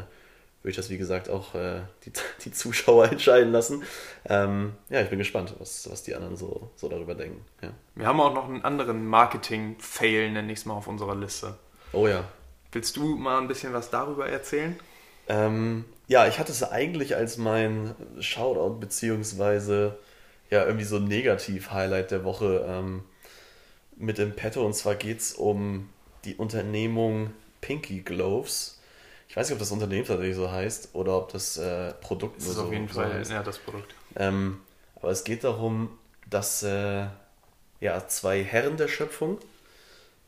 würde ich das, wie gesagt, auch äh, die, die Zuschauer entscheiden lassen. Ähm, ja, ich bin gespannt, was, was die anderen so, so darüber denken. Ja. Wir haben auch noch einen anderen Marketing-Fail, nenne ich es mal, auf unserer Liste. Oh ja. Willst du mal ein bisschen was darüber erzählen? Ähm, ja, ich hatte es eigentlich als mein Shoutout beziehungsweise ja irgendwie so ein Negativ-Highlight der Woche ähm, mit dem Petto. Und zwar geht es um die Unternehmung Pinky Gloves. Ich weiß nicht, ob das Unternehmen tatsächlich so heißt oder ob das äh, Produkt das ist so, auf jeden Fall heißt. ja das Produkt. Ähm, aber es geht darum, dass äh, ja zwei Herren der Schöpfung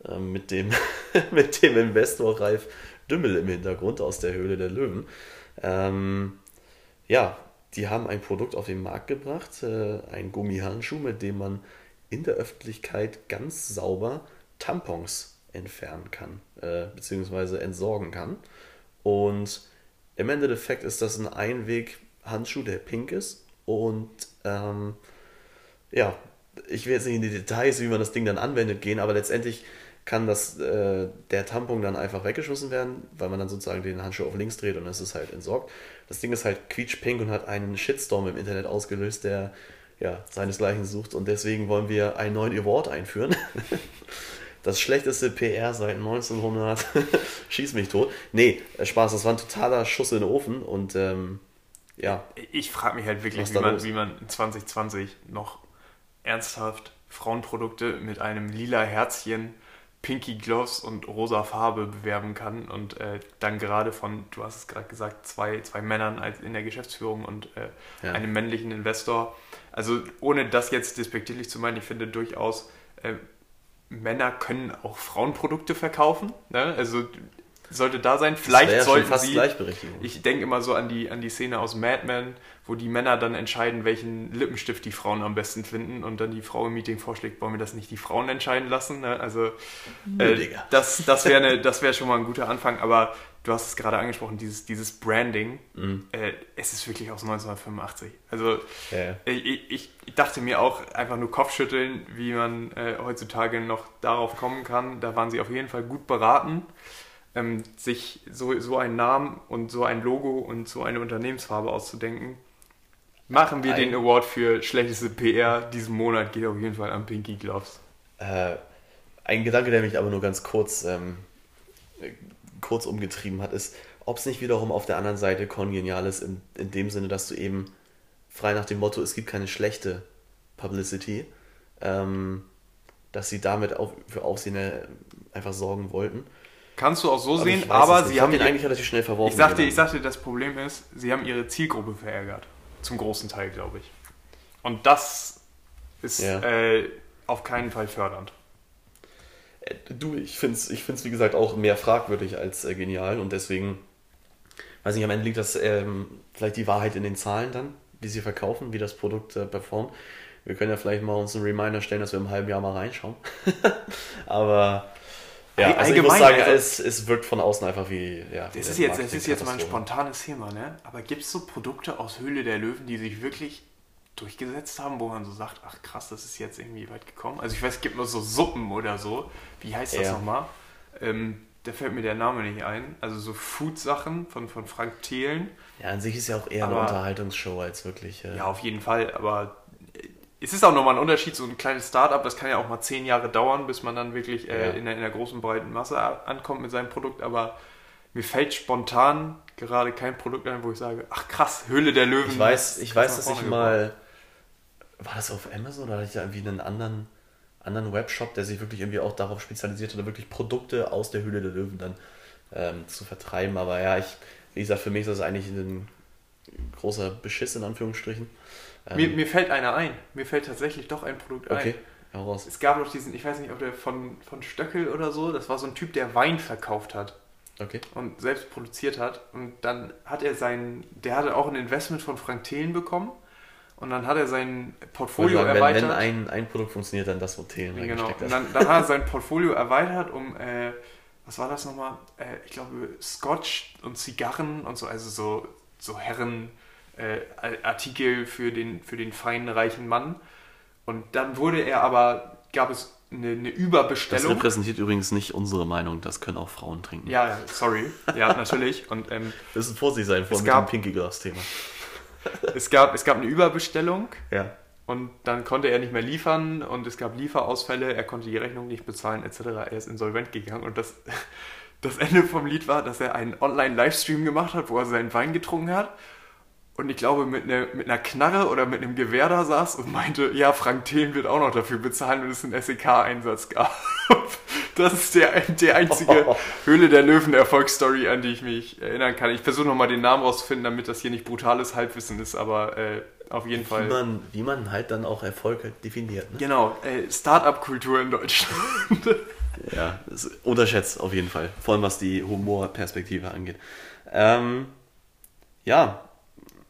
äh, mit dem mit dem Investor Ralf Dümmel im Hintergrund aus der Höhle der Löwen. Ähm, ja, die haben ein Produkt auf den Markt gebracht, äh, ein Gummihandschuh, mit dem man in der Öffentlichkeit ganz sauber Tampons entfernen kann, äh, beziehungsweise entsorgen kann. Und im Endeffekt ist das ein Einweg-Handschuh, der pink ist. Und ähm, ja, ich will jetzt nicht in die Details, wie man das Ding dann anwendet, gehen, aber letztendlich kann das, äh, der Tampon dann einfach weggeschmissen werden, weil man dann sozusagen den Handschuh auf links dreht und es ist halt entsorgt. Das Ding ist halt quietschpink und hat einen Shitstorm im Internet ausgelöst, der ja, seinesgleichen sucht und deswegen wollen wir einen neuen Award einführen. das schlechteste PR seit 1900. Schieß mich tot. Nee, äh, Spaß, das war ein totaler Schuss in den Ofen und ähm, ja. Ich frage mich halt wirklich, wie man, wie man 2020 noch ernsthaft Frauenprodukte mit einem lila Herzchen, Pinky Gloves und rosa Farbe bewerben kann und äh, dann gerade von, du hast es gerade gesagt, zwei, zwei Männern als in der Geschäftsführung und äh, ja. einem männlichen Investor. Also ohne das jetzt despektierlich zu meinen, ich finde durchaus äh, Männer können auch Frauenprodukte verkaufen. Ne? Also sollte da sein. Vielleicht das sollten fast sie. Ich denke immer so an die, an die Szene aus Mad Men, wo die Männer dann entscheiden, welchen Lippenstift die Frauen am besten finden und dann die Frau im Meeting vorschlägt, wollen wir das nicht die Frauen entscheiden lassen? Ne? Also äh, das, das wäre ne, wär schon mal ein guter Anfang, aber du hast es gerade angesprochen, dieses, dieses Branding, mhm. äh, es ist wirklich aus 1985. Also ja. ich, ich, ich, dachte mir auch einfach nur Kopfschütteln, wie man äh, heutzutage noch darauf kommen kann. Da waren sie auf jeden Fall gut beraten, ähm, sich so, so einen Namen und so ein Logo und so eine Unternehmensfarbe auszudenken. Machen wir ein, den Award für schlechteste PR diesen Monat, geht auf jeden Fall an Pinky Gloves. Äh, ein Gedanke, der mich aber nur ganz kurz ähm, kurz umgetrieben hat, ist, ob es nicht wiederum auf der anderen Seite kongenial ist, in, in dem Sinne, dass du eben frei nach dem Motto, es gibt keine schlechte Publicity, ähm, dass sie damit auch für Aufsehen einfach sorgen wollten. Kannst du auch so aber sehen, aber sie haben den eigentlich relativ schnell verworfen. Ich sagte, ich sagte, das Problem ist, sie haben ihre Zielgruppe verärgert. Zum großen Teil, glaube ich. Und das ist ja. äh, auf keinen Fall fördernd. Du, ich finde es, ich find's, wie gesagt, auch mehr fragwürdig als äh, genial und deswegen, weiß nicht, am Ende liegt das ähm, vielleicht die Wahrheit in den Zahlen dann, wie sie verkaufen, wie das Produkt äh, performt. Wir können ja vielleicht mal uns einen Reminder stellen, dass wir im halben Jahr mal reinschauen. Aber ja, also ich muss sagen, also, es, es wirkt von außen einfach wie. Ja, das, ist jetzt, das ist jetzt mal ein spontanes Thema, ne? Aber gibt es so Produkte aus Höhle der Löwen, die sich wirklich durchgesetzt haben, wo man so sagt, ach krass, das ist jetzt irgendwie weit gekommen. Also ich weiß, es gibt nur so Suppen oder so. Wie heißt das ja. nochmal? Ähm, da fällt mir der Name nicht ein. Also so Food-Sachen von, von Frank Thelen. Ja, an sich ist ja auch eher Aber- eine Unterhaltungsshow als wirklich. Äh, Ja, auf jeden Fall, aber äh, es ist auch nochmal ein Unterschied, so ein kleines Startup, das kann ja auch mal zehn Jahre dauern, bis man dann wirklich äh, Ja. in, der, in der großen breiten Masse ankommt mit seinem Produkt, aber mir fällt spontan gerade kein Produkt ein, wo ich sage, ach krass, Höhle der Löwen. Ich weiß, ich weiß, dass ich mal. War das auf Amazon oder hatte ich da irgendwie einen anderen, anderen Webshop, der sich wirklich irgendwie auch darauf spezialisiert hat, wirklich Produkte aus der Höhle der Löwen dann ähm, zu vertreiben. Aber ja, ich, wie gesagt, für mich ist das eigentlich ein großer Beschiss in Anführungsstrichen. Ähm, Mir, mir fällt einer ein. Mir fällt tatsächlich doch ein Produkt ein. okay, hau raus. Es gab doch diesen, ich weiß nicht, ob der von, von Stöckel oder so, das war so ein Typ, der Wein verkauft hat Okay. und selbst produziert hat. Und dann hat er sein, der hatte auch ein Investment von Frank Thelen bekommen. Und dann hat er sein Portfolio Sagen, wenn, erweitert. wenn ein, ein Produkt funktioniert, dann das Hotel genau. reingesteckt Und dann, dann hat er sein Portfolio erweitert um, äh, was war das nochmal? Äh, ich glaube, Scotch und Zigarren und so, also so, so Herren äh, Artikel für den, für den feinen, reichen Mann. Und dann wurde er aber, gab es eine, eine Das Überbestellung. repräsentiert übrigens nicht unsere Meinung, das können auch Frauen trinken. Ja, sorry. Ja, natürlich. Und ähm, Das ist Vorsicht sein vor Es mit gab- dem Pinky Glass Thema. Es, gab, es gab eine Überbestellung Ja. und dann konnte er nicht mehr liefern und es gab Lieferausfälle, er konnte die Rechnung nicht bezahlen etc. Er ist insolvent gegangen und das, das Ende vom Lied war, dass er einen Online-Livestream gemacht hat, wo er seinen Wein getrunken hat und ich glaube mit, einer mit einer Knarre oder mit einem Gewehr da saß und meinte, ja, Frank Thelen wird auch noch dafür bezahlen und es einen SEK-Einsatz gab. Das ist der, der einzige Höhle der Löwen-Erfolgsstory, an die ich mich erinnern kann. Ich versuche nochmal den Namen rauszufinden, damit das hier nicht brutales Halbwissen ist, aber äh, auf jeden Wie Fall. man, wie man halt dann auch Erfolg halt definiert. Ne? Genau, äh, Start-up-Kultur in Deutschland. Ja, unterschätzt auf jeden Fall. Vor allem was die Humorperspektive angeht. Ähm, ja,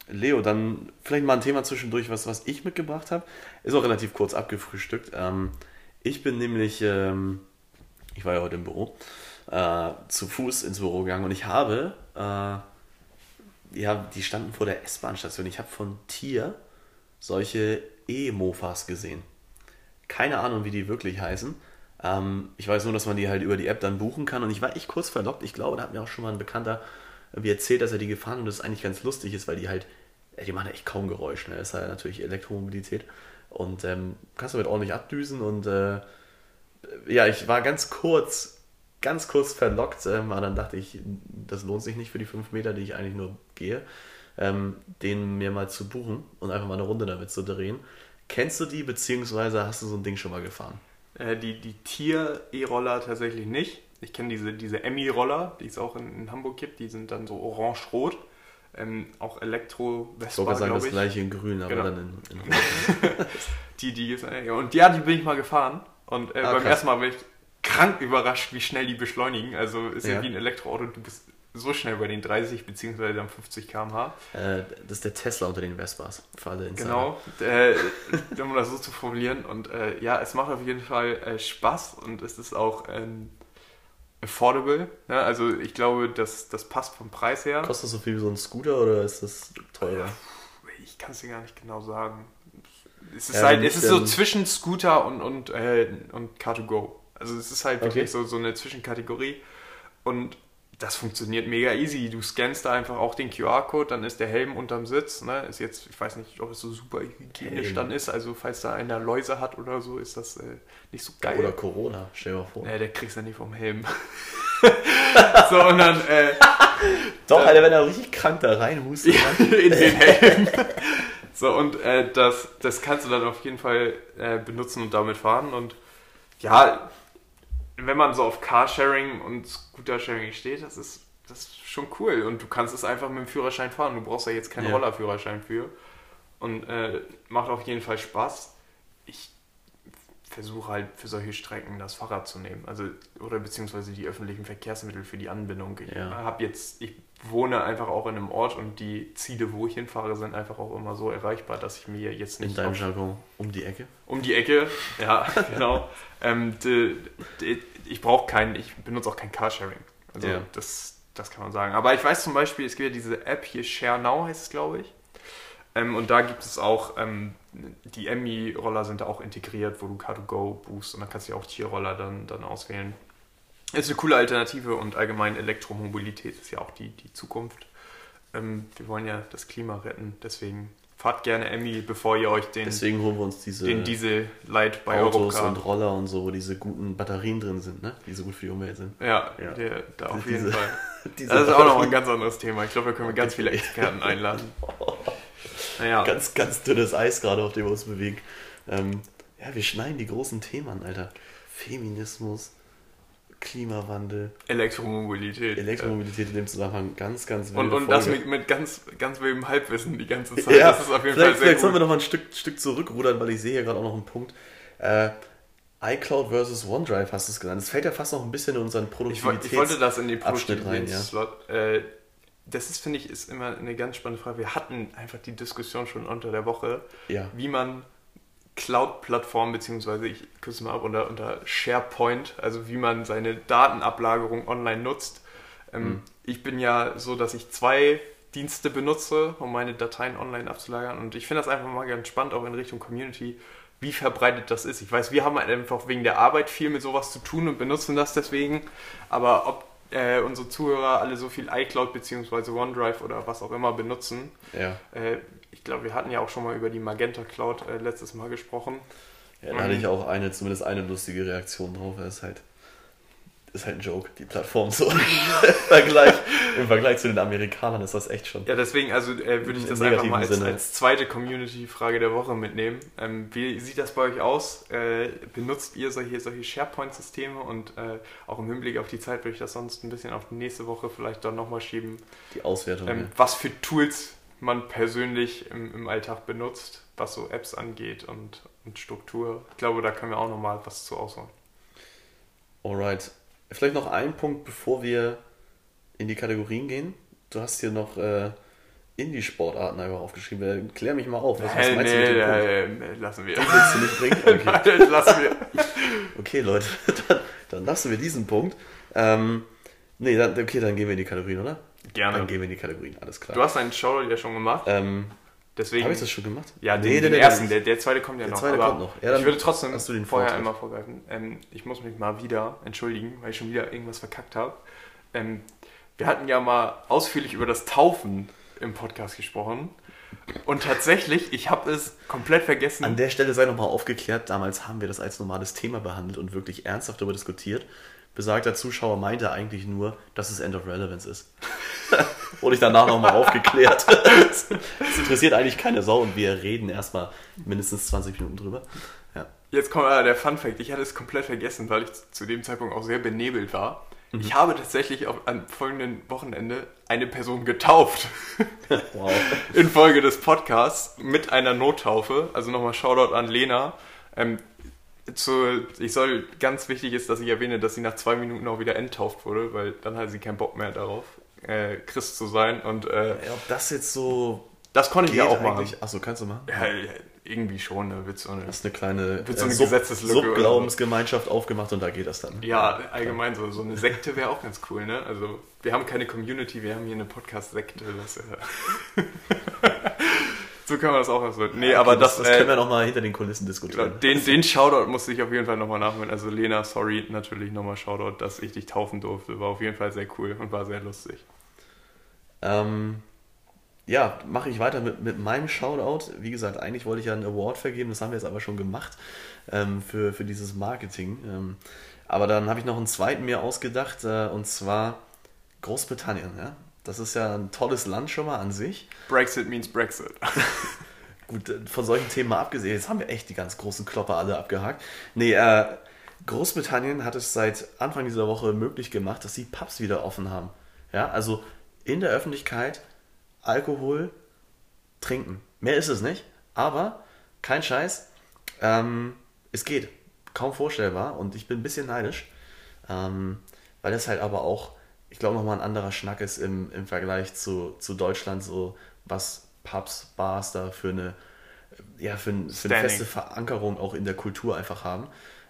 Leo, dann vielleicht mal ein Thema zwischendurch, was, was ich mitgebracht habe. Ist auch relativ kurz abgefrühstückt. Ähm, ich bin nämlich, ähm, ich war ja heute im Büro, äh, zu Fuß ins Büro gegangen und ich habe, äh, ja, die standen vor der S-Bahn-Station. Ich habe von Tier solche E-Mofas gesehen. Keine Ahnung, wie die wirklich heißen. Ähm, ich weiß nur, dass man die halt über die App dann buchen kann und ich war echt kurz verlockt. Ich glaube, da hat mir auch schon mal ein Bekannter wie erzählt, dass er die gefahren und das eigentlich ganz lustig ist, weil die halt, die machen echt kaum Geräusch. Ne? Das ist halt natürlich Elektromobilität und ähm, kannst damit ordentlich abdüsen und äh, ja, ich war ganz kurz, ganz kurz verlockt, ähm, aber dann dachte ich, das lohnt sich nicht für die fünf Meter, die ich eigentlich nur gehe, ähm, den mir mal zu buchen und einfach mal eine Runde damit zu drehen. Kennst du die, beziehungsweise hast du so ein Ding schon mal gefahren? Äh, die die Tier-E-Roller tatsächlich nicht. Ich kenne diese, diese Emmy-Roller, die es auch in, in Hamburg gibt. Die sind dann so orange-rot. Ähm, auch Ich wollte Elektro-Vespa, gerade sagen, das ich. gleiche in grün, aber Genau. dann in, in rot. Die, die ist, ja, und ja, die bin ich mal gefahren. Und äh, Ah, beim krass. ersten Mal war ich krank überrascht, wie schnell die beschleunigen. Also ist ja, Ja. wie ein Elektroauto, du bist so schnell bei den 30 bzw. dann 50 km/h. äh, das ist der Tesla unter den Vespas. Für alle Insider. Genau, äh, um das so zu formulieren. Und äh, ja, es macht auf jeden Fall äh, Spaß und es ist auch ähm, affordable. Ne? Also ich glaube, das, das passt vom Preis her. Kostet das so viel wie so ein Scooter oder ist das teurer? Ich kann es dir gar nicht genau sagen. Es ist Ja, halt, es ist so zwischen Scooter und, und, äh, und Car2Go. Also es ist halt Okay. wirklich so, so eine Zwischenkategorie. Und das funktioniert mega easy. Du scannst da einfach auch den QR-Code, dann ist der Helm unterm Sitz. Ne? Ist jetzt, ich weiß nicht, ob es so super hygienisch Helm. dann ist. Also falls da einer Läuse hat oder so, ist das äh, nicht so geil. Oder Corona, stell dir mal vor. Nee, der kriegst du nicht vom Helm. so, und dann äh, Doch, Alter, wenn er richtig krank da reinhustet. In den Helm. So, und äh, das, das kannst du dann auf jeden Fall äh, benutzen und damit fahren. Und ja, wenn man so auf Carsharing und Scootersharing steht, das ist, das ist schon cool. Und du kannst es einfach mit dem Führerschein fahren. Du brauchst ja jetzt keinen Ja. Rollerführerschein für. Und äh, macht auf jeden Fall Spaß. Ich versuche halt für solche Strecken das Fahrrad zu nehmen. Also, oder beziehungsweise die öffentlichen Verkehrsmittel für die Anbindung. Ich Ja. habe jetzt, ich wohne einfach auch in einem Ort und die Ziele, wo ich hinfahre, sind einfach auch immer so erreichbar, dass ich mir jetzt In nicht deinem auf- Jargon um die Ecke. um die Ecke, ja, genau. ähm, de, de, ich brauche keinen, ich benutze auch kein Carsharing. Also Ja. das, das kann man sagen. Aber ich weiß zum Beispiel, es gibt ja diese App hier, Share Now heißt es, glaube ich. Ähm, und da gibt es auch, ähm, die Emmy-Roller sind da auch integriert, wo du Car2Go buchst und dann kannst du ja auch Tierroller dann, dann auswählen. Ist eine coole Alternative und allgemein Elektromobilität ist ja auch die, die Zukunft. Ähm, wir wollen ja das Klima retten, deswegen fahrt gerne Emmy, bevor ihr euch den, Deswegen holen wir uns diese den Diesel Light bei Autos Europcar. und Roller und so, wo diese guten Batterien drin sind, ne? die so gut für die Umwelt sind. Ja, Ja. Der, da auf Diese- jeden Fall. Das ist auch noch ein ganz anderes Thema. Ich glaube, da können wir ganz viele Experten einladen. Naja, Ganz, ganz dünnes Eis gerade, auf dem wir uns bewegen. Ähm, ja, wir schneiden die großen Themen an, Alter. Feminismus, Klimawandel, Elektromobilität. Elektromobilität in dem Zusammenhang ganz, ganz und, wilde und das mit, mit ganz, ganz wildem Halbwissen die ganze Zeit. Ja, das ist auf jeden vielleicht, Fall sehr vielleicht sollen wir noch mal ein Stück, Stück zurückrudern, weil ich sehe hier gerade auch noch einen Punkt. Äh, iCloud versus OneDrive hast du es genannt. Das fällt ja fast noch ein bisschen in unseren Ich, woll- Produktivitäts... ich wollte das in den Abschnitt rein, Produktivitätsslot. Äh, das ist, finde ich, ist immer eine ganz spannende Frage. Wir hatten einfach die Diskussion schon unter der Woche, Ja. wie man Cloud-Plattformen, beziehungsweise ich kürze mal ab unter, unter SharePoint, also wie man seine Datenablagerung online nutzt. Ähm, Hm. Ich bin ja so, dass ich zwei Dienste benutze, um meine Dateien online abzulagern und ich finde das einfach mal ganz spannend, auch in Richtung Community, wie verbreitet das ist. Ich weiß, wir haben halt einfach wegen der Arbeit viel mit sowas zu tun und benutzen das deswegen, aber ob äh, unsere Zuhörer alle so viel iCloud bzw. OneDrive oder was auch immer benutzen, Ja. äh, ich glaube, wir hatten ja auch schon mal über die Magenta Cloud äh, letztes Mal gesprochen. Ja, da hatte ich auch eine, zumindest eine lustige Reaktion drauf. Das ist halt, ist halt ein Joke, die Plattform so. Im, Vergleich, Im Vergleich zu den Amerikanern ist das echt schon. Ja, deswegen also äh, würde ich das einfach mal als, als zweite Community-Frage der Woche mitnehmen. Ähm, wie sieht das bei euch aus? Äh, benutzt ihr solche, solche SharePoint-Systeme und äh, auch im Hinblick auf die Zeit würde ich das sonst ein bisschen auf die nächste Woche vielleicht dann nochmal schieben, Die Auswertung. ähm, was für Tools man persönlich im, im Alltag benutzt, was so Apps angeht und, und Struktur. Ich glaube, da können wir auch nochmal was zu ausholen. ja. Alright. Vielleicht noch ein Punkt, bevor wir in die Kategorien gehen. Du hast hier noch äh, Indie-Sportarten einfach aufgeschrieben. Äh, Klär mich mal auf. Was, was meinst du mit nee, dem Punkt? äh, äh, lassen wir. Willst du nicht bringen? Okay. Nein, lassen wir. Okay, Leute, dann, dann lassen wir diesen Punkt. Ähm, nee, dann, okay, dann gehen wir in die Kategorien, oder? Gerne. Dann gehen wir in die Kategorien, alles klar. Du hast einen Shoutout ja schon gemacht, ähm, deswegen. Habe ich das schon gemacht? Ja, den, Nee, den nee, ersten, der, der zweite kommt ja Der noch. zweite kommt noch. Ja, ich würde trotzdem den vorher einmal vorgreifen. Ähm, ich muss mich mal wieder entschuldigen, weil ich schon wieder irgendwas verkackt habe. Ähm, wir hatten ja mal ausführlich über das Taufen im Podcast gesprochen. Und tatsächlich, ich habe es komplett vergessen. An der Stelle sei nochmal aufgeklärt, damals haben wir das als normales Thema behandelt und wirklich ernsthaft darüber diskutiert. Besagter Zuschauer meinte eigentlich nur, dass es End of Relevance ist. Wurde ich danach nochmal aufgeklärt. Das interessiert eigentlich keine Sau und wir reden erstmal mindestens 20 Minuten drüber. Ja. Jetzt kommt äh, der Fun Fact. Ich hatte es komplett vergessen, weil ich zu dem Zeitpunkt auch sehr benebelt war. Mhm. Ich habe tatsächlich auf, am folgenden Wochenende eine Person getauft. Wow. in Folge des Podcasts mit einer Nottaufe. Also nochmal Shoutout an Lena. Ähm, zu, ich soll, ganz wichtig ist, dass ich erwähne, dass sie nach zwei Minuten auch wieder enttauft wurde, weil dann hatte sie keinen Bock mehr darauf, äh, Christ zu sein. Und äh, Ja, ob das jetzt so das konnte ich ja auch machen. Achso, kannst du machen? Ja, ja, irgendwie schon, da wird so eine. Das ist eine kleine Wird so eine Sub- Gesetzeslücke. Subglaubensgemeinschaft aufgemacht und da geht das dann. Ja, allgemein so, so eine Sekte wäre auch ganz cool, ne? Also, wir haben keine Community, wir haben hier eine Podcast-Sekte. Das, äh so kann man das auch ausdrücken. Nee, aber Okay, das, das äh, können wir nochmal hinter den Kulissen diskutieren. Genau, den, den Shoutout musste ich auf jeden Fall nochmal nachholen. Also Lena, sorry, natürlich nochmal Shoutout, dass ich dich taufen durfte. War auf jeden Fall sehr cool und war sehr lustig. Ähm, ja, mache ich weiter mit, mit meinem Shoutout. Wie gesagt, eigentlich wollte ich ja einen Award vergeben, das haben wir jetzt aber schon gemacht ähm, für, für dieses Marketing. Ähm, aber dann habe ich noch einen zweiten mir ausgedacht, äh, und zwar Großbritannien. Ja? Das ist ja ein tolles Land schon mal an sich. Brexit means Brexit. Gut, äh, von solchen Themen mal abgesehen, jetzt haben wir echt die ganz großen Klopper alle abgehakt. Nee, äh, Großbritannien hat es seit Anfang dieser Woche möglich gemacht, dass sie Pubs wieder offen haben. Ja, also in der Öffentlichkeit Alkohol trinken. Mehr ist es nicht, aber kein Scheiß. Ähm, es geht. Kaum vorstellbar und ich bin ein bisschen neidisch, ähm, weil das halt aber auch, ich glaube, nochmal ein anderer Schnack ist im, im Vergleich zu, zu Deutschland, so was Pubs, Bars da für eine, ja, für, ein, für eine feste Verankerung auch in der Kultur einfach haben.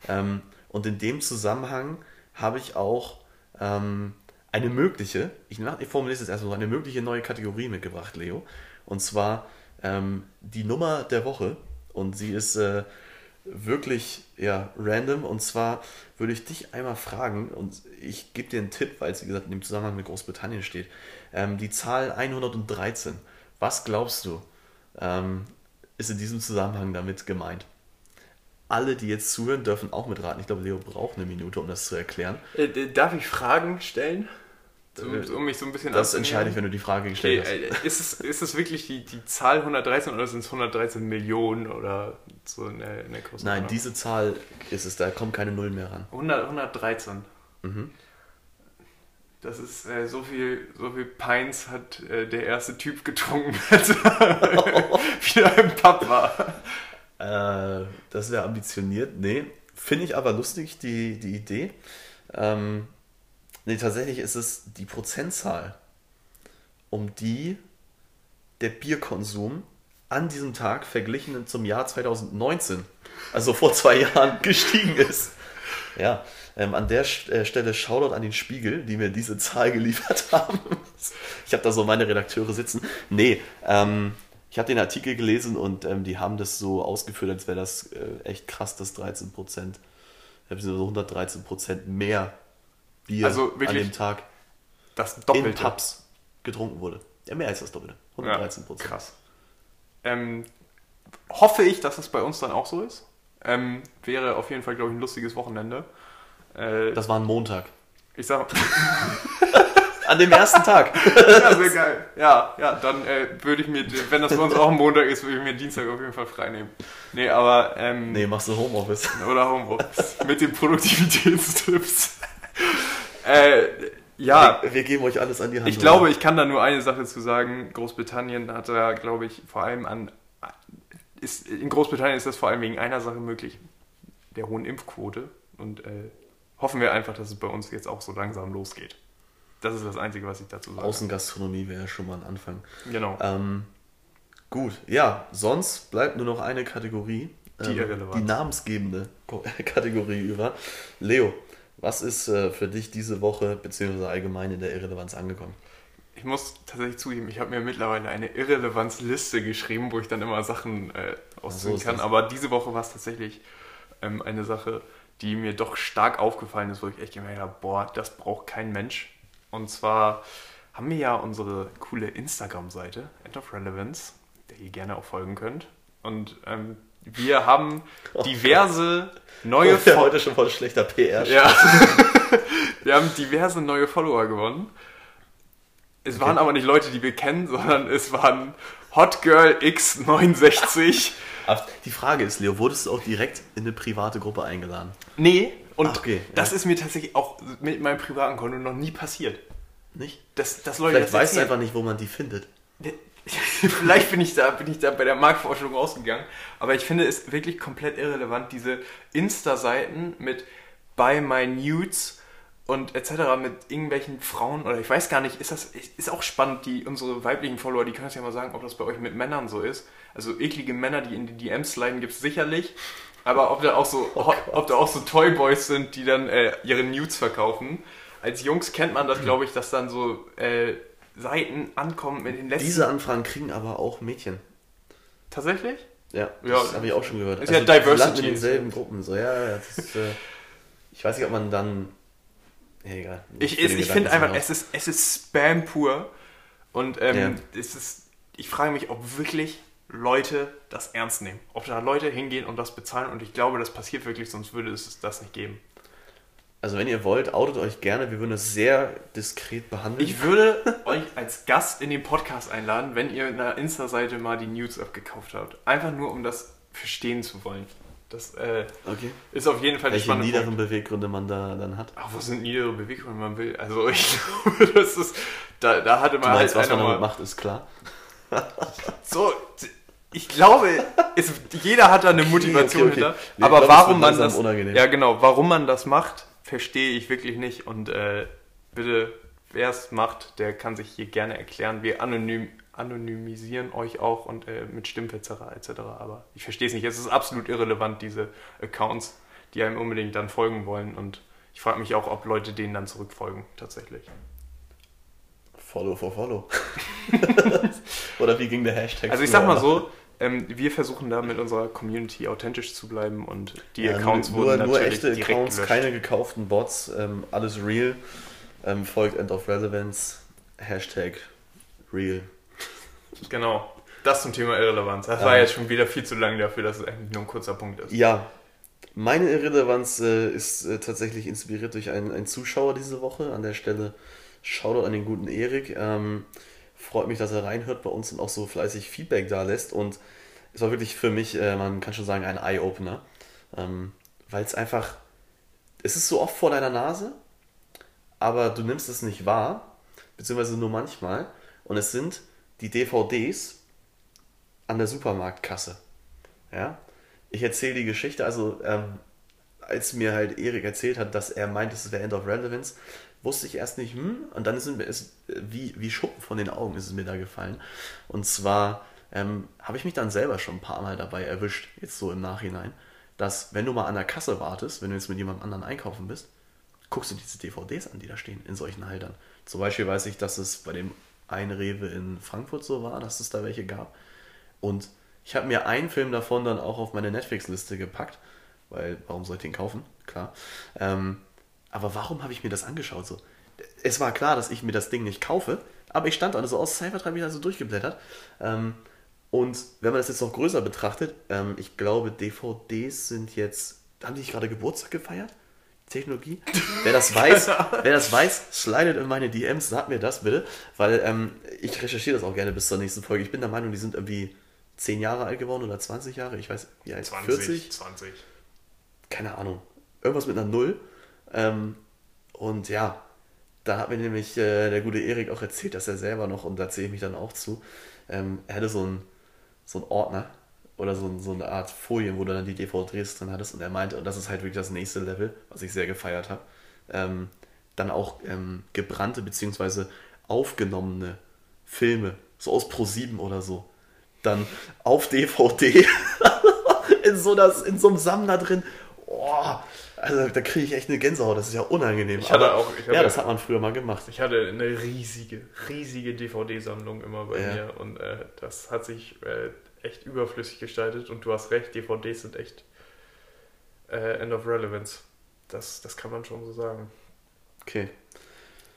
Ähm, und in dem Zusammenhang habe ich auch ähm, eine mögliche, ich, ich formuliere es jetzt erstmal so, eine mögliche neue Kategorie mitgebracht, Leo. Und zwar ähm, die Nummer der Woche. Und sie ist äh, wirklich ja, random. Und zwar würde ich dich einmal fragen, und ich gebe dir einen Tipp, weil es wie gesagt in dem Zusammenhang mit Großbritannien steht. Ähm, die Zahl 113, was glaubst du, ähm, ist in diesem Zusammenhang damit gemeint? Alle, die jetzt zuhören, dürfen auch mitraten. Ich glaube, Leo braucht eine Minute, um das zu erklären. Äh, darf ich Fragen stellen? Um, um mich so ein bisschen Das entscheide ich, wenn du die Frage gestellt okay, hast. Äh, ist, es, ist es wirklich die, die Zahl 113 oder sind es 113 Millionen oder so in der, in der Nein, diese Zahl ist es, da kommen keine Nullen mehr ran. 100, 113. Mhm. Das ist äh, so viel, so viel Pints hat äh, der erste Typ getrunken, als er wieder im Pub war. Äh, das wäre ambitioniert. Nee, finde ich aber lustig, die, die Idee. Ähm, Nee, tatsächlich ist es die Prozentzahl, um die der Bierkonsum an diesem Tag verglichen zum Jahr 2019, also vor zwei Jahren, gestiegen ist. Ja, ähm, an der äh, Stelle Shoutout an den Spiegel, die mir diese Zahl geliefert haben. ich habe da so meine Redakteure sitzen. Nee, ähm, ich habe den Artikel gelesen und ähm, die haben das so ausgeführt, als wäre das äh, echt krass, dass 13 Prozent, so 113 Prozent mehr Bier also an dem Tag das Doppelte. in Pubs getrunken wurde. Ja, mehr als das Doppelte. 113 Prozent. Ja, krass. Ähm, hoffe ich, dass es bei uns dann auch so ist. Ähm, wäre auf jeden Fall, glaube ich, ein lustiges Wochenende. Äh, das war ein Montag. Ich sag An dem ersten Tag. ja, sehr geil. Ja, ja, dann äh, würde ich mir, wenn das bei uns auch ein Montag ist, würde ich mir Dienstag auf jeden Fall frei nehmen. Nee, aber. Ähm, nee, machst du Homeoffice. Oder Homeoffice. Mit den Produktivitätstipps. Äh, ja. Wir, wir, geben euch alles an die Hand. Ich glaube, ich kann da nur eine Sache zu sagen. Großbritannien hat da, glaube ich, vor allem an. Ist, in Großbritannien ist das vor allem wegen einer Sache möglich: der hohen Impfquote. Und äh, hoffen wir einfach, dass es bei uns jetzt auch so langsam losgeht. Das ist das Einzige, was ich dazu sage. Außengastronomie wäre ja schon mal ein Anfang. Genau. Ähm, gut, ja, sonst bleibt nur noch eine Kategorie. Die ähm, Die namensgebende Kategorie über. Leo, was ist äh, für dich diese Woche beziehungsweise allgemein in der Irrelevanz angekommen? Ich muss tatsächlich zugeben, ich habe mir mittlerweile eine Irrelevanzliste geschrieben, wo ich dann immer Sachen äh, ausziehen so kann. Aber diese Woche war es tatsächlich ähm, eine Sache, die mir doch stark aufgefallen ist, wo ich echt gemerkt habe, boah, das braucht kein Mensch. Und zwar haben wir ja unsere coole Instagram-Seite, End of Relevance, der ihr gerne auch folgen könnt. Und ähm, wir haben diverse oh neue Follower. heute schon voll schlechter PR. Ja. wir haben diverse neue Follower gewonnen. Es okay. waren aber nicht Leute, die wir kennen, sondern es waren Hotgirl X69. die Frage ist, Leo, wurdest du auch direkt in eine private Gruppe eingeladen? Nee, und Ach, okay, das ja. ist mir tatsächlich auch mit meinem privaten Konto noch nie passiert. Nicht? Das, das Leute Vielleicht weißt du einfach nicht, wo man die findet. Vielleicht bin ich, da, bin ich da bei der Marktforschung rausgegangen, aber ich finde es wirklich komplett irrelevant, diese Insta-Seiten mit Buy My Nudes und etc. mit irgendwelchen Frauen oder ich weiß gar nicht, ist das ist auch spannend, die unsere weiblichen Follower, die können uns ja mal sagen, ob das bei euch mit Männern so ist. Also eklige Männer, die in die DMs sliden, gibt es sicherlich. Aber ob da auch so, oh ob da auch so Toyboys sind, die dann äh, ihre Nudes verkaufen. Als Jungs kennt man das, glaube ich, dass dann so äh, Seiten ankommen mit den letzten. Diese Anfragen kriegen aber auch Mädchen. Tatsächlich? Ja, das ja, habe ich auch schon gehört. Ist also, ja Diversity. in denselben Gruppen. So, ja, ja ist, äh, ich weiß nicht, ob man dann. Ja, egal. Ich, ich, ich finde einfach, es ist, es ist Spam pur. Und ähm, ja. es ist, ich frage mich, ob wirklich Leute das ernst nehmen. Ob da Leute hingehen und das bezahlen. Und ich glaube, das passiert wirklich, sonst würde es das nicht geben. Also wenn ihr wollt, outet euch gerne. Wir würden es sehr diskret behandeln. Ich würde euch als Gast in den Podcast einladen, wenn ihr in der Insta-Seite mal die News abgekauft habt. Einfach nur, um das verstehen zu wollen. Das äh, okay. ist auf jeden Fall Welche spannende niederen Punkt. Beweggründe man da dann hat. Ach, was sind niedere Beweggründe man will? Also ich glaube, das ist, da, da hatte man du meinst, halt was man damit macht, ist klar. so, ich glaube, es, jeder hat da eine Motivation okay, okay, hinter. Aber glaub, warum man das, unangenehm. ja genau, warum man das macht, verstehe ich wirklich nicht. Und äh, bitte, wer es macht, der kann sich hier gerne erklären. Wir anonym, anonymisieren euch auch und äh, mit Stimmverzerrer etc. Aber ich verstehe es nicht. Es ist absolut irrelevant, diese Accounts, die einem unbedingt dann folgen wollen. Und ich frage mich auch, ob Leute denen dann zurückfolgen, tatsächlich. Follow for Follow. Oder wie ging der Hashtag? Also ich sag mal so, ähm, wir versuchen da mit unserer Community authentisch zu bleiben und die Ja, Accounts nur, wurden nur, nur natürlich echte direkt Accounts, gelöscht. keine gekauften Bots, ähm, alles real. Ähm, folgt End of Relevance, Hashtag real. Genau. Das zum Thema Irrelevanz. Das war jetzt schon wieder viel zu lang dafür, dass es eigentlich nur ein kurzer Punkt ist. Ja, meine Irrelevanz äh, ist äh, tatsächlich inspiriert durch einen, einen Zuschauer diese Woche. An der Stelle Shoutout an den guten Erik. Ähm, freut mich, dass er reinhört bei uns und auch so fleißig Feedback da lässt. Und es war wirklich für mich, äh, man kann schon sagen, ein Eye-Opener. Ähm, Weil es einfach, es ist so oft vor deiner Nase, aber du nimmst es nicht wahr, beziehungsweise nur manchmal. Und es sind die DVDs an der Supermarktkasse. Ja? Ich erzähle die Geschichte, also ähm, als mir halt Erik erzählt hat, dass er meint, es wäre End of Relevance, wusste ich erst nicht, hm, und dann ist mir es wie, wie Schuppen von den Augen ist es mir da gefallen. Und zwar ähm, habe ich mich dann selber schon ein paar Mal dabei erwischt, jetzt so im Nachhinein, dass wenn du mal an der Kasse wartest, wenn du jetzt mit jemandem anderen einkaufen bist, guckst du diese DVDs an, die da stehen, in solchen Haltern. Zum Beispiel weiß ich, dass es bei dem einen Rewe in Frankfurt so war, dass es da welche gab. Und ich habe mir einen Film davon dann auch auf meine Netflix-Liste gepackt, weil warum soll ich den kaufen? Klar. Ähm, aber warum habe ich mir das angeschaut? So? Es war klar, dass ich mir das Ding nicht kaufe, aber ich stand da und so aus Cybertreib da so durchgeblättert. Ähm, und wenn man das jetzt noch größer betrachtet, ähm, ich glaube, DVDs sind jetzt. Haben die nicht gerade Geburtstag gefeiert? Technologie? Wer das weiß, wer das weiß, slidet in meine DMs, sagt mir das bitte, weil ähm, ich recherchiere das auch gerne bis zur nächsten Folge. Ich bin der Meinung, die sind irgendwie 10 Jahre alt geworden oder 20 Jahre, ich weiß, wie alt, 20, 40? 20. keine Ahnung, irgendwas mit einer Null. Ähm, und ja, da hat mir nämlich äh, der gute Erik auch erzählt, dass er selber noch, und da zähle ich mich dann auch zu, ähm, er hatte so einen so Ordner oder so, so eine Art Folien, wo du dann die DVDs drin hattest. Und er meinte, und das ist halt wirklich das nächste Level, was ich sehr gefeiert habe, ähm, dann auch ähm, gebrannte bzw. aufgenommene Filme, so aus Pro7 oder so, dann auf DVD in so, das, in so einem Sammler drin. Oh, also da kriege ich echt eine Gänsehaut, das ist ja unangenehm. Ich hatte Aber auch- ich ja, das hat man früher mal gemacht. Ich hatte eine riesige, riesige DVD-Sammlung immer bei Ja. mir und äh, das hat sich äh, echt überflüssig gestaltet und du hast recht, DVDs sind echt äh, End of Relevance. Das, das kann man schon so sagen. Okay.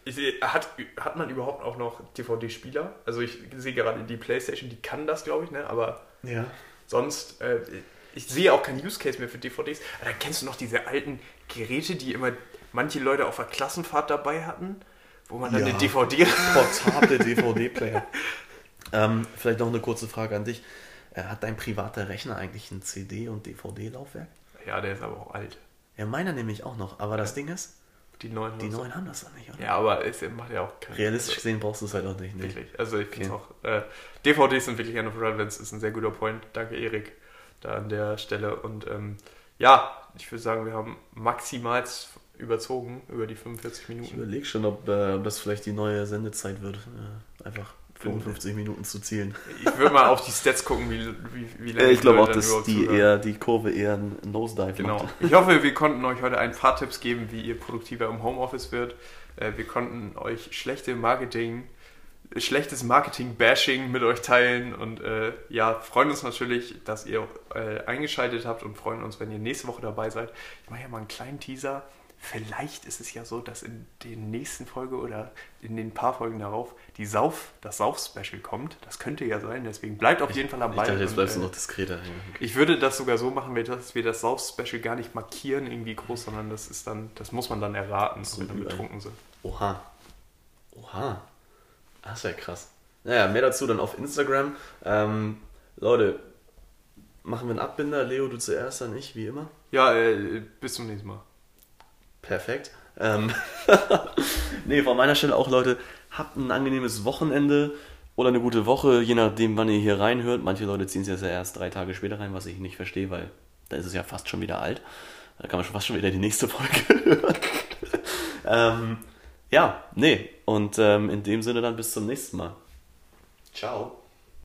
Ich hat, hat man überhaupt auch noch DVD-Spieler? Also ich sehe gerade die Playstation, die kann das, glaube ich, ne? aber Ja. sonst, äh, ich sehe auch keinen Use Case mehr für DVDs. Aber dann kennst du noch diese alten Geräte, die immer manche Leute auf der Klassenfahrt dabei hatten, wo man dann Ja. eine DVD Portable DVD-Player. ähm, vielleicht noch eine kurze Frage an dich. Äh, Hat dein privater Rechner eigentlich ein CD- und DVD-Laufwerk? Ja, der ist aber auch alt. Ja, meiner nämlich auch noch. Aber das Ding ist, Die neuen. die neuen haben das doch nicht, oder? Ja, aber es macht ja auch keinen Realistisch gesehen brauchst du es halt auch nicht. Also, Nee. wirklich. Also ich finde Okay. auch. Äh, DVDs sind wirklich End of Relevance, ist ein sehr guter Point. Danke, Erik, da an der Stelle. Und ähm, ja, ich würde sagen, wir haben maximal überzogen über die 45 Ich Minuten. überlege schon, ob, äh, ob das vielleicht die neue Sendezeit wird. Äh, einfach 55 Minuten zu zielen. Ich würde mal auf die Stats gucken, wie, wie, wie lange Äh, ich die glaube auch, dass die, zuhören. eher, die Kurve eher ein Nosedive Genau. macht. Ich hoffe, wir konnten euch heute ein paar Tipps geben, wie ihr produktiver im Homeoffice wird. Äh, Wir konnten euch schlechte Marketing, schlechtes Marketing-Bashing mit euch teilen und äh, ja, freuen uns natürlich, dass ihr äh, eingeschaltet habt und freuen uns, wenn ihr nächste Woche dabei seid. Ich mache ja mal einen kleinen Teaser. Vielleicht ist es ja so, dass in den nächsten Folge oder in den paar Folgen darauf die Sauf, das Sauf-Special kommt. Das könnte ja sein, deswegen bleibt auf jeden Fall am Ich Ball. dachte, jetzt bleibst du äh, noch diskreter. Ja, okay. ich würde das sogar so machen, dass wir das Sauf-Special gar nicht markieren irgendwie groß, sondern das ist dann, das muss man dann erraten, So wenn wir betrunken sind. Oha. Oha. Das ja krass. Naja, mehr dazu dann auf Instagram. Ähm, Leute, machen wir einen Abbinder. Leo, du zuerst, dann ich, wie immer. Ja, äh, bis zum nächsten Mal. Perfekt. Ähm, nee, von meiner Stelle auch, Leute, habt ein angenehmes Wochenende oder eine gute Woche, je nachdem, wann ihr hier reinhört. Manche Leute ziehen es jetzt ja erst drei Tage später rein, was ich nicht verstehe, weil da ist es ja fast schon wieder alt. Da kann man schon fast schon wieder die nächste Folge hören. ähm, ja, nee. Und ähm, in dem Sinne dann bis zum nächsten Mal. Ciao.